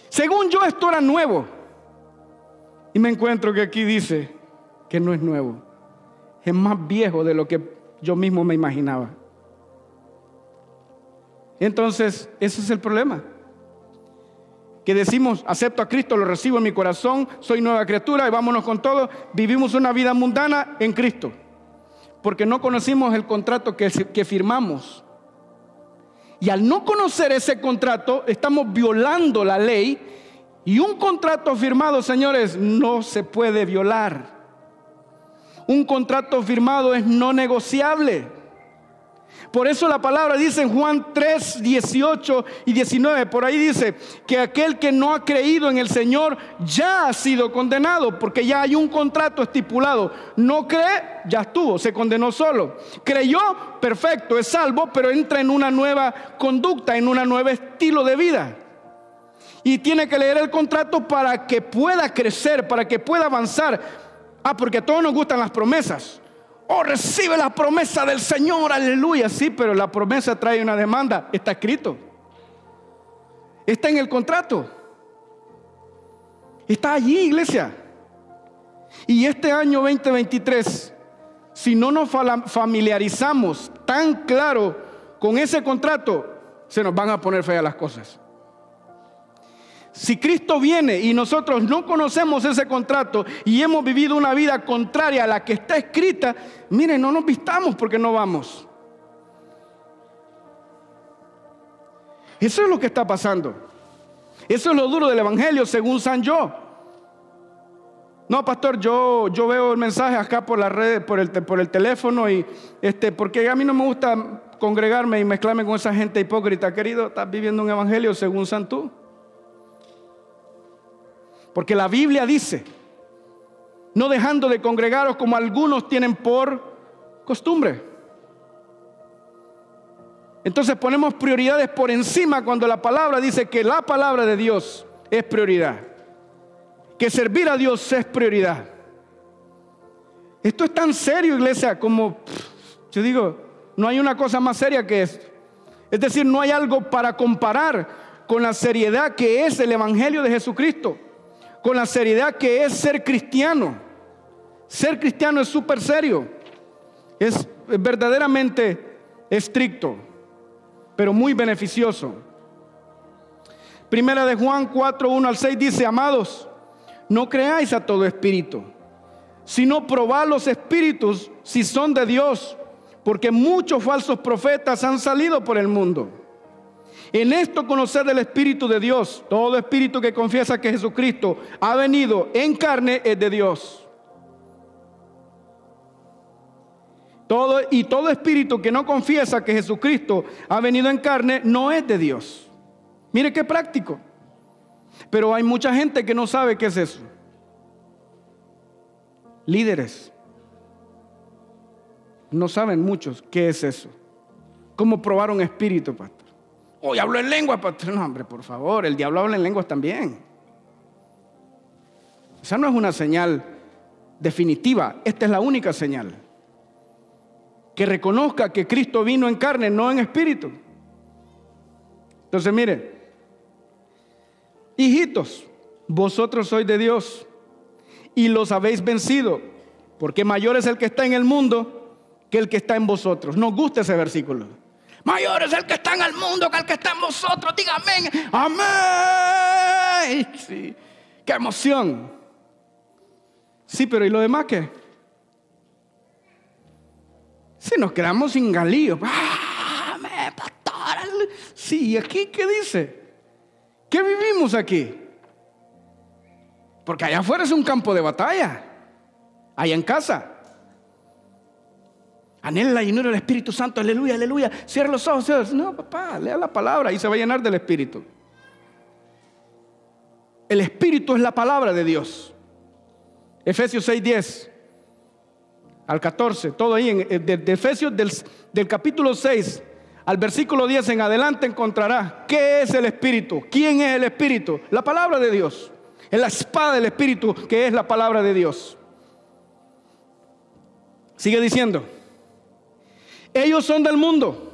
Según yo, esto era nuevo. Y me encuentro que aquí dice que no es nuevo. Es más viejo de lo que yo mismo me imaginaba. Entonces, ese es el problema. Que decimos, acepto a Cristo, lo recibo en mi corazón, soy nueva criatura y vámonos con todo. Vivimos una vida mundana en Cristo. Porque no conocimos el contrato que, que firmamos. Y al no conocer ese contrato, estamos violando la ley. Y un contrato firmado, señores, no se puede violar. Un contrato firmado es no negociable. Por eso la palabra dice en Juan 3, 18 y 19, por ahí dice que aquel que no ha creído en el Señor ya ha sido condenado, porque ya hay un contrato estipulado. No cree, ya estuvo, se condenó solo. Creyó, perfecto, es salvo, pero entra en una nueva conducta, en un nuevo estilo de vida. Y tiene que leer el contrato para que pueda crecer, para que pueda avanzar. Ah, porque a todos nos gustan las promesas. Oh, recibe la promesa del Señor, aleluya. Sí, pero la promesa trae una demanda. Está escrito. Está en el contrato. Está allí, iglesia. Y este año 2023, si no nos familiarizamos tan claro con ese contrato, se nos van a poner feas las cosas. Si Cristo viene y nosotros no conocemos ese contrato y hemos vivido una vida contraria a la que está escrita, miren, no nos vistamos porque no vamos. Eso es lo que está pasando. Eso es lo duro del Evangelio según San Yo. No, pastor, yo, yo veo el mensaje acá por la red, por el, por el teléfono y este, porque a mí no me gusta congregarme y mezclarme con esa gente hipócrita. Querido, estás viviendo un evangelio según San Tú. Porque la Biblia dice, no dejando de congregaros como algunos tienen por costumbre. Entonces ponemos prioridades por encima cuando la palabra dice que la palabra de Dios es prioridad. Que servir a Dios es prioridad. Esto es tan serio, iglesia, como yo digo, no hay una cosa más seria que esto. Es decir, no hay algo para comparar con la seriedad que es el Evangelio de Jesucristo con la seriedad que es ser cristiano. Ser cristiano es súper serio, es verdaderamente estricto, pero muy beneficioso. Primera de Juan 4, 1 al 6 dice, amados, no creáis a todo espíritu, sino probad los espíritus si son de Dios, porque muchos falsos profetas han salido por el mundo. En esto conocer del Espíritu de Dios. Todo espíritu que confiesa que Jesucristo ha venido en carne es de Dios. Todo, y todo espíritu que no confiesa que Jesucristo ha venido en carne no es de Dios. Mire qué práctico. Pero hay mucha gente que no sabe qué es eso. Líderes. No saben muchos qué es eso. ¿Cómo probar un espíritu, pastor? Hoy hablo en lengua, pastor. No, hombre, por favor, el diablo habla en lenguas también. Esa no es una señal definitiva, esta es la única señal. Que reconozca que Cristo vino en carne, no en espíritu. Entonces, mire, hijitos, vosotros sois de Dios y los habéis vencido, porque mayor es el que está en el mundo que el que está en vosotros. Nos gusta ese versículo. Mayor es el que está en el mundo que el que está en vosotros. Diga amén. Amén. Sí. Qué emoción. Sí, pero ¿y lo demás qué? Si nos quedamos sin galío. ¡Ah, me pastor! Sí, ¿aquí qué dice? ¿Qué vivimos aquí? Porque allá afuera es un campo de batalla. Allá en casa. Anhela la llenura del Espíritu Santo, aleluya, aleluya. Cierra los ojos. No, papá, lea la palabra y se va a llenar del Espíritu. El Espíritu es la palabra de Dios. Efesios 6, 10 al 14, todo ahí, en, eh, de, Efesios del, del capítulo 6 al versículo 10 en adelante encontrará qué es el Espíritu, quién es el Espíritu, la palabra de Dios. Es la espada del Espíritu que es la palabra de Dios. Sigue diciendo. Ellos son del mundo.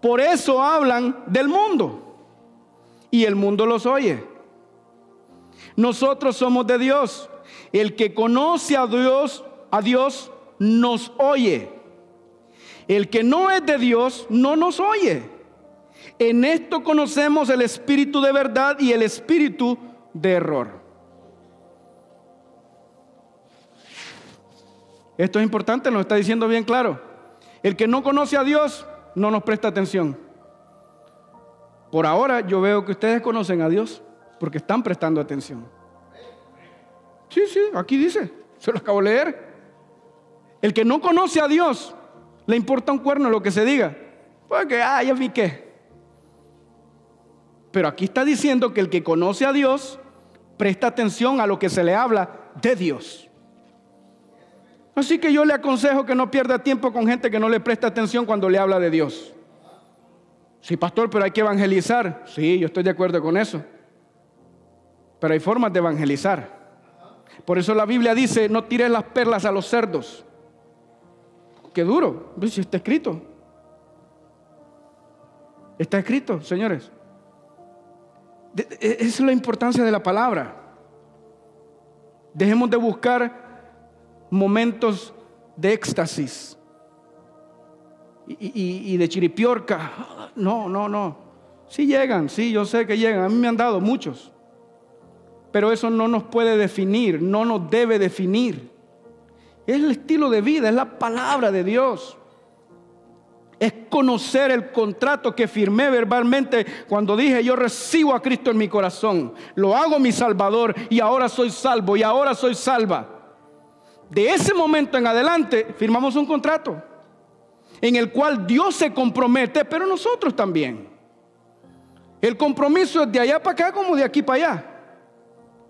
Por eso hablan del mundo. Y el mundo los oye. Nosotros somos de Dios. El que conoce a Dios, a Dios nos oye. El que no es de Dios no nos oye. En esto conocemos el espíritu de verdad y el espíritu de error. Esto es importante, nos está diciendo bien claro. El que no conoce a Dios no nos presta atención. Por ahora yo veo que ustedes conocen a Dios porque están prestando atención. Sí, sí, aquí dice, se lo acabo de leer. El que no conoce a Dios le importa un cuerno lo que se diga. Porque, ah, ya vi qué. Pero aquí está diciendo que el que conoce a Dios presta atención a lo que se le habla de Dios. Así que yo le aconsejo que no pierda tiempo con gente que no le presta atención cuando le habla de Dios. Sí, pastor, pero hay que evangelizar. Sí, yo estoy de acuerdo con eso. Pero hay formas de evangelizar. Por eso la Biblia dice, no tires las perlas a los cerdos. Qué duro. Si está escrito. Está escrito, señores. Esa es la importancia de la palabra. Dejemos de buscar momentos de éxtasis y, de chiripiorca. No, no, no. Sí llegan, sí, yo sé que llegan. A mí me han dado muchos. Pero eso no nos puede definir, no nos debe definir. Es el estilo de vida, es la palabra de Dios. Es conocer el contrato que firmé verbalmente cuando dije yo recibo a Cristo en mi corazón. Lo hago mi Salvador y ahora soy salvo y ahora soy salva de ese momento en adelante firmamos un contrato en el cual Dios se compromete, pero nosotros también. El compromiso es de allá para acá como de aquí para allá.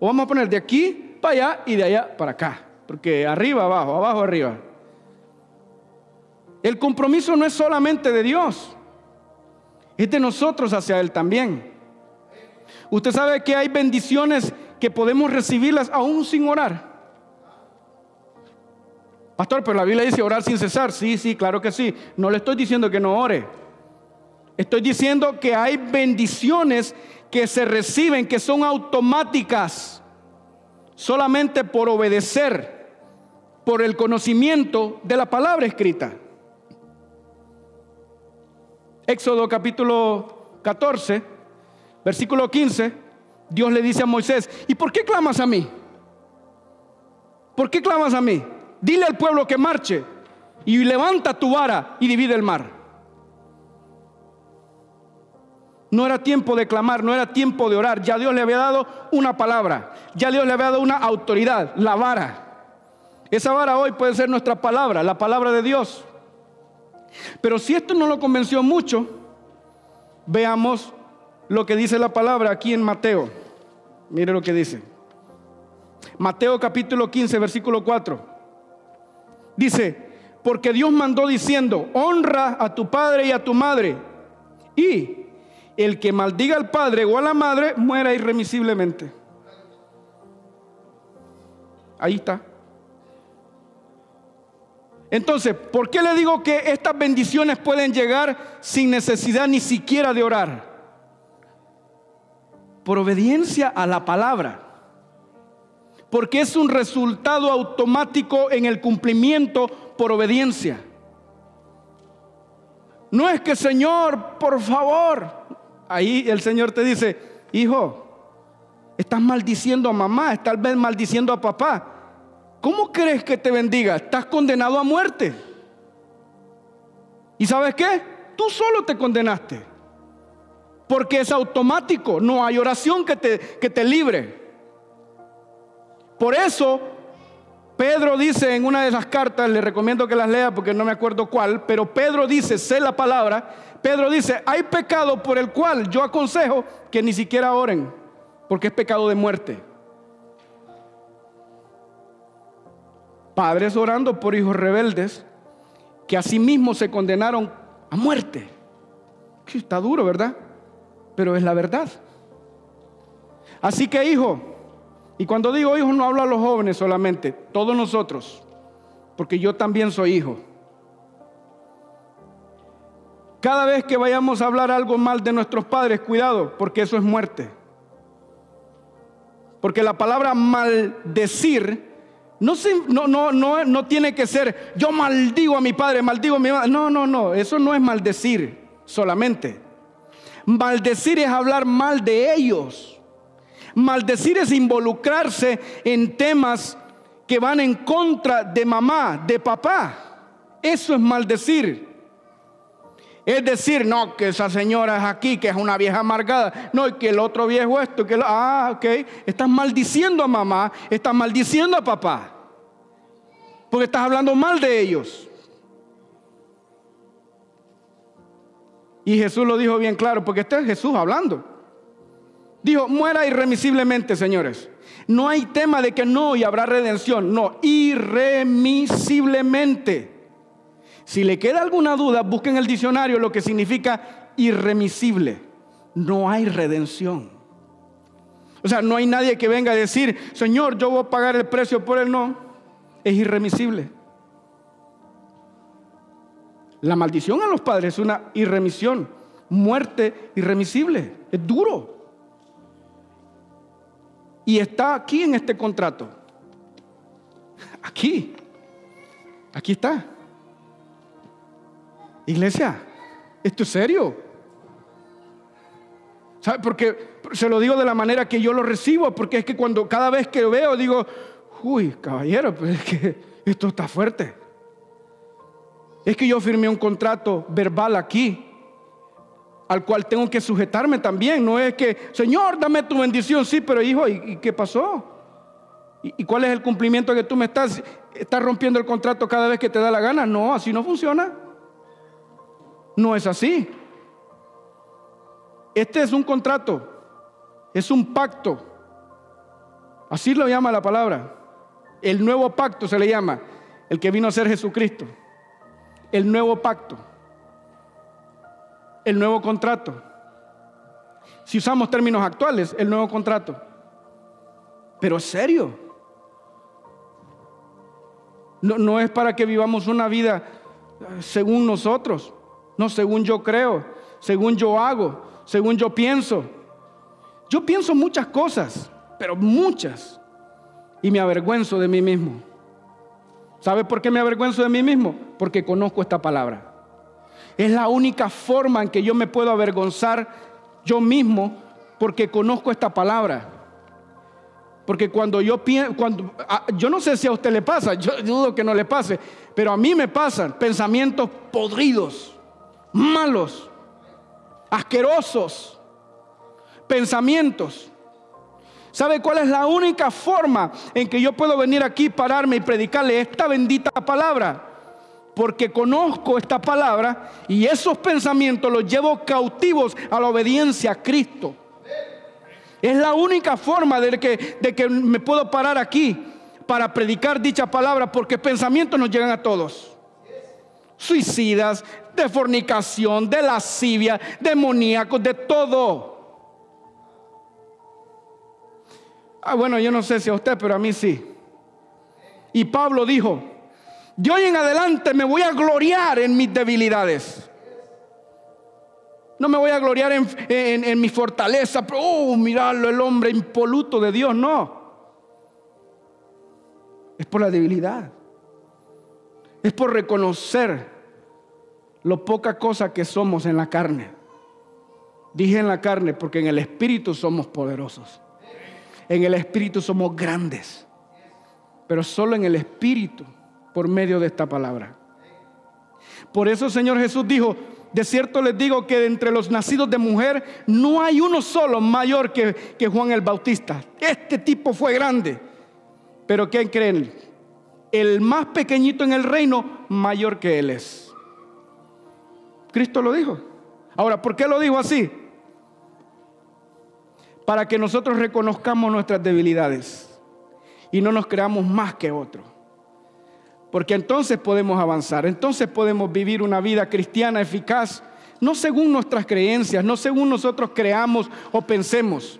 O vamos a poner de aquí para allá y de allá para acá. Porque arriba, abajo, abajo, arriba. El compromiso no es solamente de Dios, es de nosotros hacia Él también. Usted sabe que hay bendiciones que podemos recibirlas aún sin orar. Pastor, pero la Biblia dice orar sin cesar. Sí, sí, claro que sí. No le estoy diciendo que no ore. Estoy diciendo que hay bendiciones que se reciben, que son automáticas, solamente por obedecer, por el conocimiento de la palabra escrita. Éxodo capítulo 14, versículo 15, Dios le dice a Moisés, ¿y por qué clamas a mí? ¿Por qué clamas a mí? Dile al pueblo que marche y levanta tu vara y divide el mar. No era tiempo de clamar, no era tiempo de orar. Ya Dios le había dado una palabra, ya Dios le había dado una autoridad, la vara. Esa vara hoy puede ser nuestra palabra, la palabra de Dios. Pero si esto no lo convenció mucho, veamos lo que dice la palabra aquí en Mateo. Mire lo que dice. Mateo capítulo 15, versículo 4. Dice, porque Dios mandó diciendo, honra a tu padre y a tu madre. Y el que maldiga al padre o a la madre muera irremisiblemente. Ahí está. Entonces, ¿por qué le digo que estas bendiciones pueden llegar sin necesidad ni siquiera de orar? Por obediencia a la palabra porque es un resultado automático en el cumplimiento por obediencia. No es que Señor, por favor. Ahí el Señor te dice, hijo, estás maldiciendo a mamá, estás maldiciendo a papá. ¿Cómo crees que te bendiga? Estás condenado a muerte. ¿Y sabes qué? Tú solo te condenaste. Porque es automático, no hay oración que te, que te libre. Por eso Pedro dice en una de esas cartas, le recomiendo que las lea porque no me acuerdo cuál, pero Pedro dice, sé la palabra, Pedro dice, hay pecado por el cual yo aconsejo que ni siquiera oren, porque es pecado de muerte. Padres orando por hijos rebeldes que asimismo se condenaron a muerte. Está duro, ¿verdad? Pero es la verdad. Así que hijo, y cuando digo hijos no hablo a los jóvenes solamente, todos nosotros, porque yo también soy hijo. Cada vez que vayamos a hablar algo mal de nuestros padres, cuidado, porque eso es muerte. Porque la palabra maldecir no, no, tiene que ser yo maldigo a mi padre, maldigo a mi madre. No, no, no, eso no es maldecir solamente. Maldecir es hablar mal de ellos. Maldecir es involucrarse en temas que van en contra de mamá, de papá. Eso es maldecir. Es decir, no, que esa señora es aquí, que es una vieja amargada. No, y que el otro viejo esto, que ah, ok. Estás maldiciendo a mamá, estás maldiciendo a papá. Porque estás hablando mal de ellos. Y Jesús lo dijo bien claro, porque este es Jesús hablando. Dijo, muera irremisiblemente, señores. No hay tema de que no y habrá redención. No, irremisiblemente. Si le queda alguna duda, busquen el diccionario lo que significa irremisible. No hay redención. O sea, no hay nadie que venga a decir, Señor, yo voy a pagar el precio por él. No, es irremisible. La maldición a los padres es una irremisión, muerte irremisible. Es duro. Y está aquí en este contrato. Aquí. Aquí está. Iglesia, esto es serio. ¿Sabe? Porque se lo digo de la manera que yo lo recibo, porque es que cuando cada vez que veo digo, uy, caballero, pues es que esto está fuerte. Es que yo firmé un contrato verbal aquí al cual tengo que sujetarme también. No es que, Señor, dame tu bendición, sí, pero hijo, ¿y, qué pasó? ¿Y, cuál es el cumplimiento que tú me estás? ¿Estás rompiendo el contrato cada vez que te da la gana? No, así no funciona. No es así. Este es un contrato, es un pacto. Así lo llama la palabra. El nuevo pacto se le llama, el que vino a ser Jesucristo. El nuevo pacto el nuevo contrato. Si usamos términos actuales, el nuevo contrato. Pero es serio. No, no es para que vivamos una vida eh, según nosotros, no según yo creo, según yo hago, según yo pienso. Yo pienso muchas cosas, pero muchas. Y me avergüenzo de mí mismo. ¿Sabe por qué me avergüenzo de mí mismo? Porque conozco esta palabra. Es la única forma en que yo me puedo avergonzar yo mismo porque conozco esta palabra. Porque cuando yo pienso, cuando, yo no sé si a usted le pasa, yo dudo que no le pase, pero a mí me pasan pensamientos podridos, malos, asquerosos, pensamientos. ¿Sabe cuál es la única forma en que yo puedo venir aquí, pararme y predicarle esta bendita palabra? Porque conozco esta palabra y esos pensamientos los llevo cautivos a la obediencia a Cristo. Es la única forma de que, de que me puedo parar aquí para predicar dicha palabra porque pensamientos nos llegan a todos. Suicidas, de fornicación, de lascivia, demoníacos, de todo. Ah, bueno, yo no sé si a usted, pero a mí sí. Y Pablo dijo, de hoy en adelante me voy a gloriar en mis debilidades. No me voy a gloriar en, mi fortaleza, pero, oh, mirarlo, el hombre impoluto de Dios, no. Es por la debilidad. Es por reconocer lo poca cosa que somos en la carne. Dije en la carne porque en el espíritu somos poderosos. En el espíritu somos grandes. Pero solo en el espíritu por medio de esta palabra. Por eso el Señor Jesús dijo, de cierto les digo que entre los nacidos de mujer no hay uno solo mayor que, que Juan el Bautista. Este tipo fue grande. Pero ¿quién creen? El más pequeñito en el reino, mayor que él es. Cristo lo dijo. Ahora, ¿por qué lo dijo así? Para que nosotros reconozcamos nuestras debilidades y no nos creamos más que otro. Porque entonces podemos avanzar, entonces podemos vivir una vida cristiana eficaz, no según nuestras creencias, no según nosotros creamos o pensemos.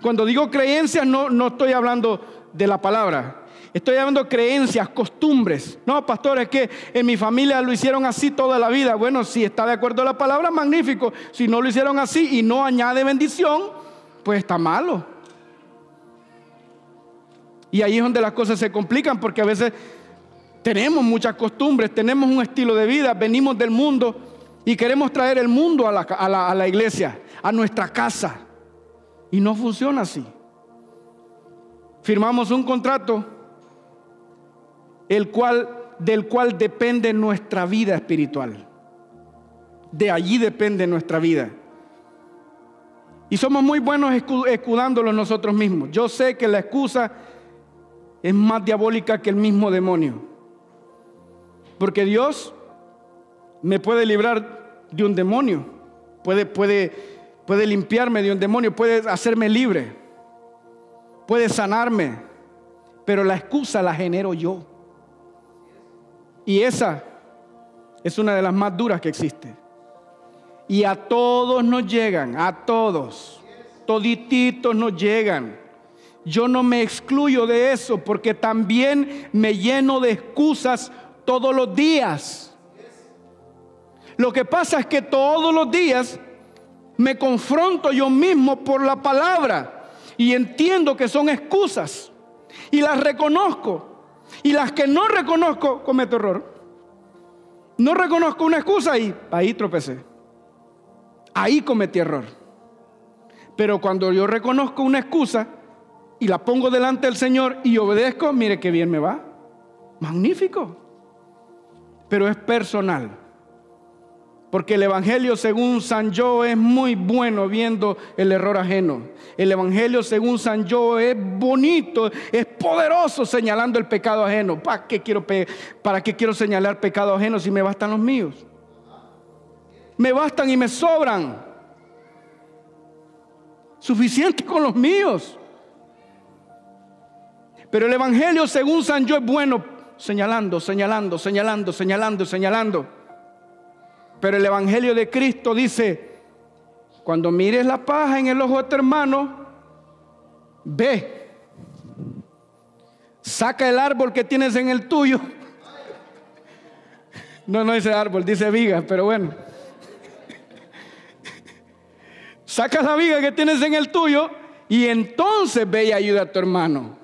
Cuando digo creencias no, no estoy hablando de la palabra, Estoy hablando de creencias, costumbres. No, pastor, es que en mi familia lo hicieron así toda la vida. Bueno, si está de acuerdo a la palabra, magnífico. Si no lo hicieron así y no añade bendición, pues está malo. Y ahí es donde las cosas se complican porque a veces tenemos muchas costumbres, tenemos un estilo de vida, venimos del mundo y queremos traer el mundo a la, iglesia, a nuestra casa. Y no funciona así. Firmamos un contrato el cual, del cual depende nuestra vida espiritual. De allí depende nuestra vida. Y somos muy buenos escudándolo nosotros mismos. Yo sé que la excusa es más diabólica que el mismo demonio. Porque Dios me puede librar de un demonio, puede, puede, puede limpiarme de un demonio, puede hacerme libre, puede sanarme, pero la excusa la genero yo. Y esa es una de las más duras que existe. Y a todos nos llegan, a todos, todititos nos llegan. Yo no me excluyo de eso porque también me lleno de excusas todos los días. Lo que pasa es que todos los días me confronto yo mismo por la palabra y entiendo que son excusas y las reconozco. Y las que no reconozco, cometo error. No reconozco una excusa y ahí tropecé. Ahí cometí error. Pero cuando yo reconozco una excusa y la pongo delante del Señor y obedezco, mire qué bien me va. Magnífico pero es personal. Porque el Evangelio según San Yo es muy bueno viendo el error ajeno. El Evangelio según San Yo es bonito, es poderoso señalando el pecado ajeno. ¿Para qué quiero, señalar pecado ajeno si me bastan los míos? Me bastan y me sobran. Suficiente con los míos. Pero el Evangelio según San Yo es bueno señalando, señalando, señalando, señalando, señalando. Pero el Evangelio de Cristo dice, cuando mires la paja en el ojo de tu hermano, ve, saca el árbol que tienes en el tuyo. No, no dice árbol, dice viga, pero bueno. Saca la viga que tienes en el tuyo y entonces ve y ayuda a tu hermano.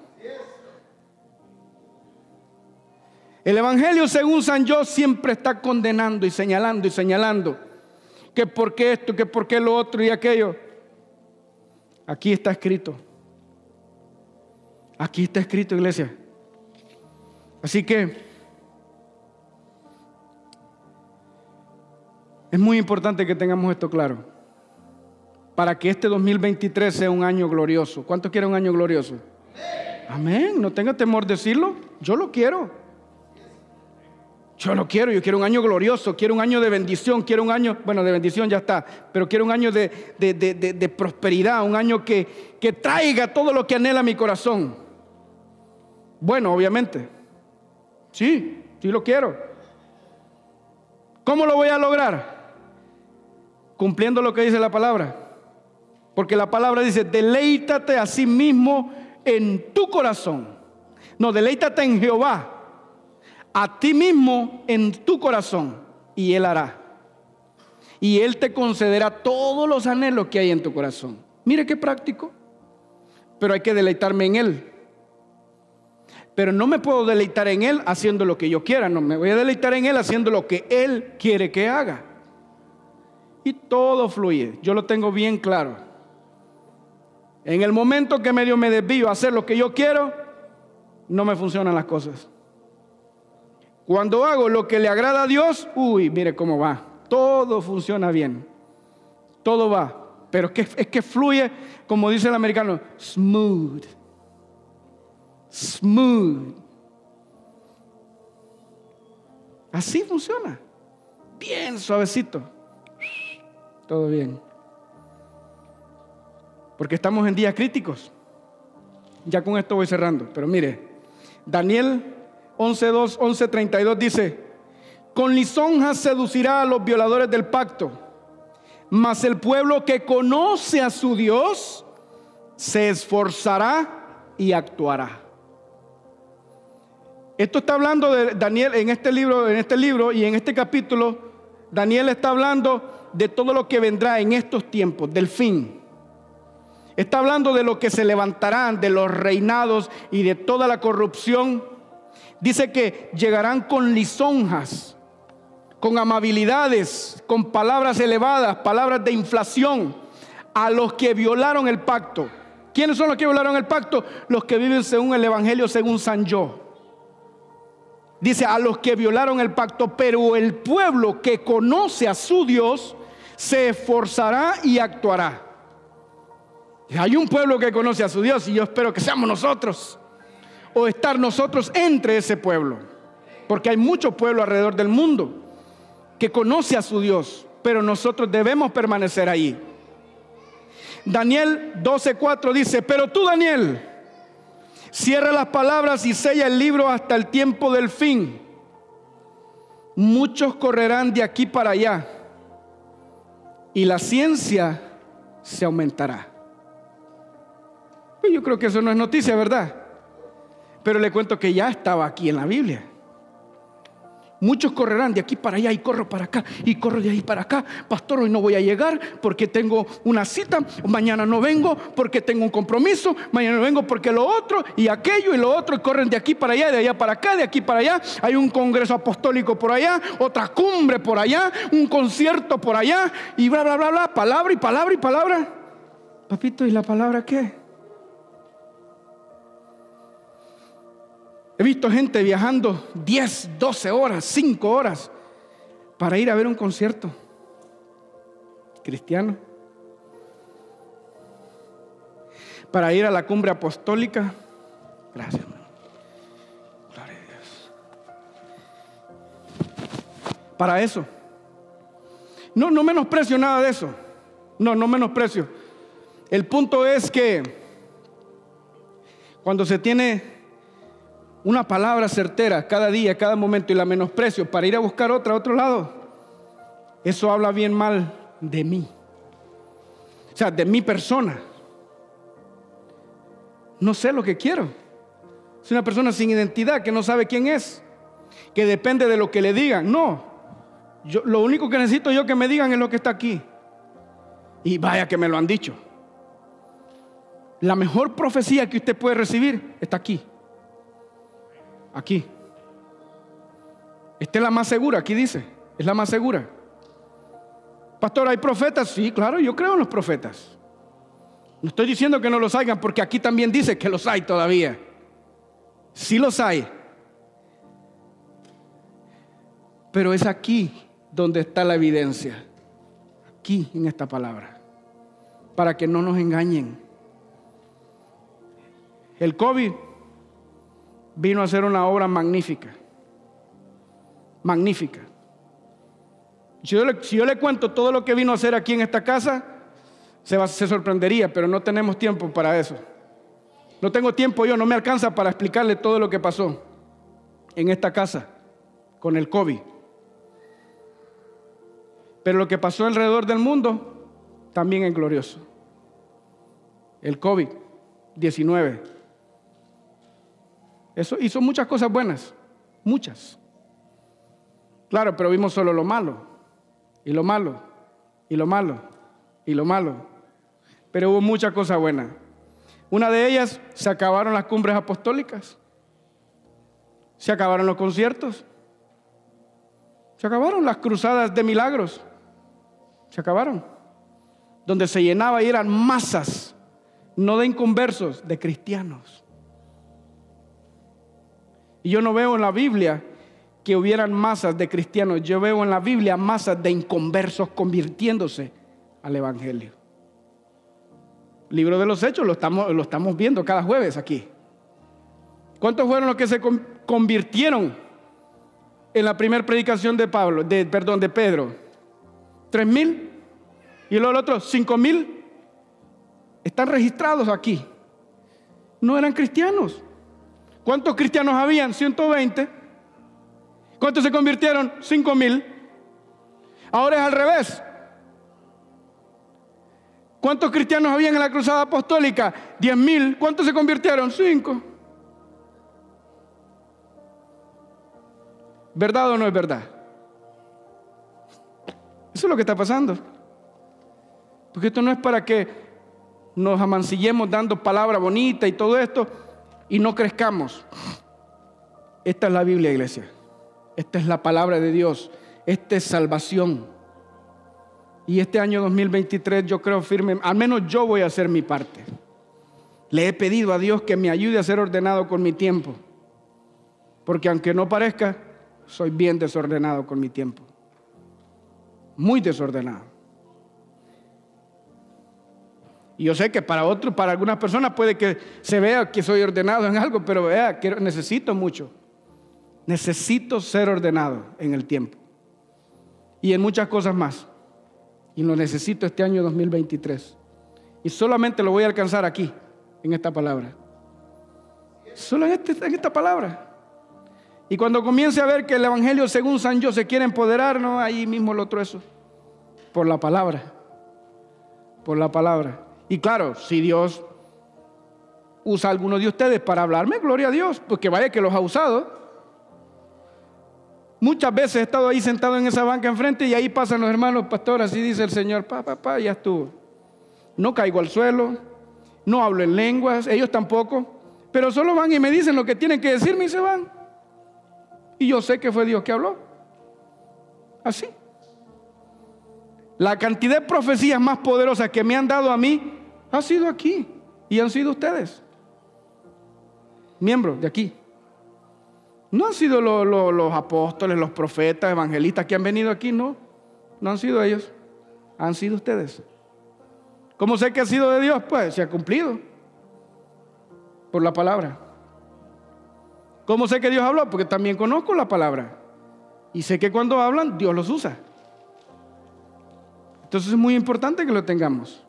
El Evangelio según San Yo siempre está condenando y señalando y señalando que por qué esto, que por qué lo otro y aquello. Aquí está escrito. Aquí está escrito, iglesia. Así que es muy importante que tengamos esto claro. Para que este 2023 sea un año glorioso. ¿Cuánto quiere un año glorioso? Amén. No tenga temor de decirlo. Yo lo quiero. Yo no quiero, yo quiero un año glorioso, quiero un año de bendición, quiero un año, bueno, de bendición ya está, pero quiero un año de, prosperidad, un año que, que traiga todo lo que anhela mi corazón. Bueno, obviamente, sí, sí lo quiero. ¿Cómo lo voy a lograr? Cumpliendo lo que dice la palabra. Porque la palabra dice, deleítate a sí mismo en tu corazón. No, deleítate en Jehová a ti mismo en tu corazón y Él hará. Y Él te concederá todos los anhelos que hay en tu corazón. Mire qué práctico. Pero hay que deleitarme en Él. Pero no me puedo deleitar en Él haciendo lo que yo quiera, no, me voy a deleitar en Él haciendo lo que Él quiere que haga. Y todo fluye, yo lo tengo bien claro. En el momento que medio me desvío a hacer lo que yo quiero, no me funcionan las cosas. Cuando hago lo que le agrada a Dios, uy, mire cómo va. Todo funciona bien. Todo va. Pero es que, fluye, como dice el americano, smooth. Smooth. Así funciona. Bien suavecito. Todo bien. Porque estamos en días críticos. Ya con esto voy cerrando. Pero mire, Daniel 11.2, 11.32 dice, con lisonjas seducirá a los violadores del pacto, mas el pueblo que conoce a su Dios se esforzará y actuará. Esto está hablando de Daniel en este libro, en este libro y en este capítulo, Daniel está hablando de todo lo que vendrá en estos tiempos, del fin. Está hablando de lo que se levantarán, de los reinados y de toda la corrupción. Dice que llegarán con lisonjas, con amabilidades, con palabras elevadas, palabras de inflación, a los que violaron el pacto. ¿Quiénes son los que violaron el pacto? Los que viven según el Evangelio, según San Yo. Dice, a los que violaron el pacto, pero el pueblo que conoce a su Dios se esforzará y actuará. Hay un pueblo que conoce a su Dios y yo espero que seamos nosotros o estar nosotros entre ese pueblo. Porque hay mucho pueblo alrededor del mundo que conoce a su Dios, pero nosotros debemos permanecer ahí. Daniel 12:4 dice, pero tú Daniel, cierra las palabras y sella el libro hasta el tiempo del fin. Muchos correrán de aquí para allá y la ciencia se aumentará. Pues yo creo que eso no es noticia, ¿verdad? Pero le cuento que ya estaba aquí en la Biblia. Muchos correrán de aquí para allá y corro para acá y corro de ahí para acá. Pastor, hoy no voy a llegar porque tengo una cita. Mañana no vengo porque tengo un compromiso. Mañana no vengo porque lo otro y aquello y lo otro. Y corren de aquí para allá, de allá para acá, de aquí para allá. Hay un congreso apostólico por allá, otra cumbre por allá, un concierto por allá y bla, bla, bla, bla. Palabra y palabra y palabra. Papito, ¿y la palabra qué? He visto gente viajando 10, 12 horas, 5 horas para ir a ver un concierto cristiano. Para ir a la cumbre apostólica. Gracias, hermano. Gloria a Dios. Para eso. No, no menosprecio nada de eso. No, no menosprecio. El punto es que cuando se tiene una palabra certera cada día, cada momento y la menosprecio para ir a buscar otra a otro lado, eso habla bien mal de mí. O sea, de mi persona. No sé lo que quiero. Es una persona sin identidad que no sabe quién es, que depende de lo que le digan. No, yo, lo único que necesito yo que me digan es lo que está aquí. Y vaya que me lo han dicho. La mejor profecía que usted puede recibir está aquí. Aquí. Esta es la más segura, aquí dice. Es la más segura. Pastor, ¿hay profetas? Sí, claro, yo creo en los profetas. No estoy diciendo que no los hayan, porque aquí también dice que los hay todavía. Sí los hay. Pero es aquí donde está la evidencia. Aquí en esta palabra. Para que no nos engañen. El COVID vino a hacer una obra magnífica. Magnífica. Si yo, le, cuento todo lo que vino a hacer aquí en esta casa, se, se sorprendería, pero no tenemos tiempo para eso. No tengo tiempo yo, no me alcanza para explicarle todo lo que pasó en esta casa con el COVID. Pero lo que pasó alrededor del mundo también es glorioso. El COVID-19 eso hizo muchas cosas buenas, muchas. Claro, pero vimos solo lo malo, y lo malo, y lo malo, y lo malo. Pero hubo muchas cosas buenas. Una de ellas, se acabaron las cumbres apostólicas. Se acabaron los conciertos. Se acabaron las cruzadas de milagros. Se acabaron. Donde se llenaba y eran masas, no de inconversos, de cristianos. Y yo no veo en la Biblia que hubieran masas de cristianos. Yo veo en la Biblia masas de inconversos convirtiéndose al Evangelio. Libro de los Hechos lo estamos, viendo cada jueves aquí. ¿Cuántos fueron los que se convirtieron en la primera predicación de Pablo, de, perdón, de Pedro? ¿Tres mil? ¿Y los otros? ¿Cinco mil? Están registrados aquí. No eran cristianos. ¿Cuántos cristianos habían? 120. ¿Cuántos se convirtieron? Cinco mil. Ahora es al revés. ¿Cuántos cristianos habían en la cruzada apostólica? Diez mil. ¿Cuántos se convirtieron? Cinco. ¿Verdad o no es verdad? Eso es lo que está pasando. Porque esto no es para que nos amancillemos dando palabra bonita y todo esto y no crezcamos. Esta es la Biblia, iglesia. Esta es la palabra de Dios. Esta es salvación. Y este año 2023 yo creo firme, al menos yo voy a hacer mi parte. Le he pedido a Dios que me ayude a ser ordenado con mi tiempo. Porque aunque no parezca, soy bien desordenado con mi tiempo. Muy desordenado. Y yo sé que para otros, para algunas personas puede que se vea que soy ordenado en algo, pero vea, que necesito mucho. Necesito ser ordenado en el tiempo. Y en muchas cosas más. Y lo necesito este año 2023. Y solamente lo voy a alcanzar aquí, en esta palabra. Solo en, este, en esta palabra. Y cuando comience a ver que el Evangelio según San Yo se quiere empoderar, no, ahí mismo lo truezo. Por la palabra. Por la palabra. Y claro, si Dios usa a alguno de ustedes para hablarme, gloria a Dios, porque vaya que los ha usado. Muchas veces he estado ahí sentado en esa banca enfrente y ahí pasan los hermanos pastores, así dice el Señor, pa, pa, pa, ya estuvo. No caigo al suelo, no hablo en lenguas, ellos tampoco, pero solo van y me dicen lo que tienen que decirme y se van. Y yo sé que fue Dios que habló. Así. La cantidad de profecías más poderosas que me han dado a mí ha sido aquí y han sido ustedes, miembros de aquí. No han sido los apóstoles, los profetas, evangelistas que han venido aquí, no. No han sido ellos, han sido ustedes. ¿Cómo sé que ha sido de Dios? Pues se ha cumplido por la palabra. ¿Cómo sé que Dios habló? Porque también conozco la palabra. Y sé que cuando hablan, Dios los usa. Entonces es muy importante que lo tengamos.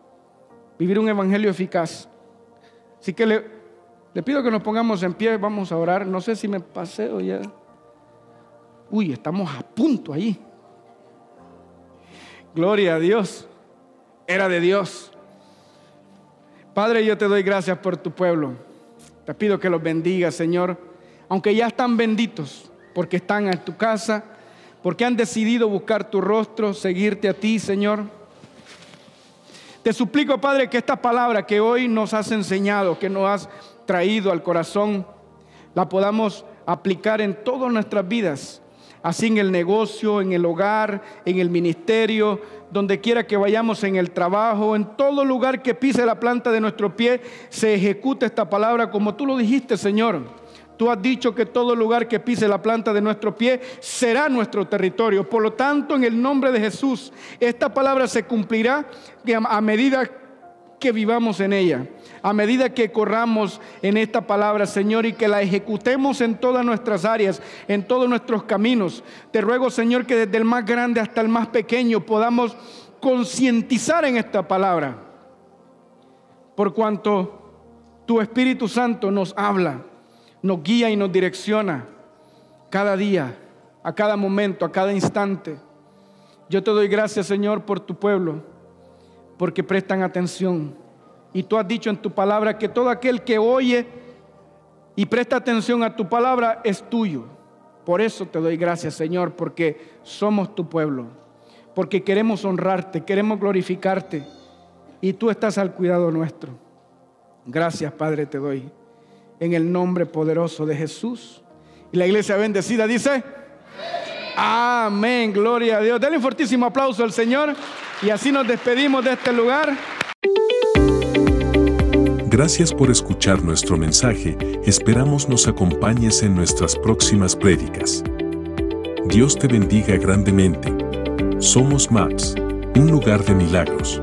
Vivir un evangelio eficaz. Así que le, pido que nos pongamos en pie, vamos a orar. No sé si me pasé o ya. Uy, estamos a punto ahí. Gloria a Dios. Era de Dios. Padre, yo te doy gracias por tu pueblo. Te pido que los bendiga, Señor. Aunque ya están benditos, porque están en tu casa, porque han decidido buscar tu rostro, seguirte a ti, Señor. Te suplico, Padre, que esta palabra que hoy nos has enseñado, que nos has traído al corazón, la podamos aplicar en todas nuestras vidas, así en el negocio, en el hogar, en el ministerio, donde quiera que vayamos en el trabajo, en todo lugar que pise la planta de nuestro pie, se ejecute esta palabra como tú lo dijiste, Señor. Tú has dicho que todo lugar que pise la planta de nuestro pie será nuestro territorio. Por lo tanto, en el nombre de Jesús, esta palabra se cumplirá a medida que vivamos en ella, a medida que corramos en esta palabra, Señor, y que la ejecutemos en todas nuestras áreas, en todos nuestros caminos. Te ruego, Señor, que desde el más grande hasta el más pequeño podamos concientizar en esta palabra, por cuanto tu Espíritu Santo nos habla nos guía y nos direcciona cada día, a cada momento, a cada instante. Yo te doy gracias, Señor, por tu pueblo, porque prestan atención. Y tú has dicho en tu palabra que todo aquel que oye y presta atención a tu palabra es tuyo. Por eso te doy gracias, Señor, porque somos tu pueblo, porque queremos honrarte, queremos glorificarte, y tú estás al cuidado nuestro. Gracias, Padre, te doy en el nombre poderoso de Jesús. Y la iglesia bendecida dice, amén, gloria a Dios. Denle un fortísimo aplauso al Señor y así nos despedimos de este lugar. Gracias por escuchar nuestro mensaje, esperamos nos acompañes en nuestras próximas prédicas. Dios te bendiga grandemente. Somos MAPS, un lugar de milagros.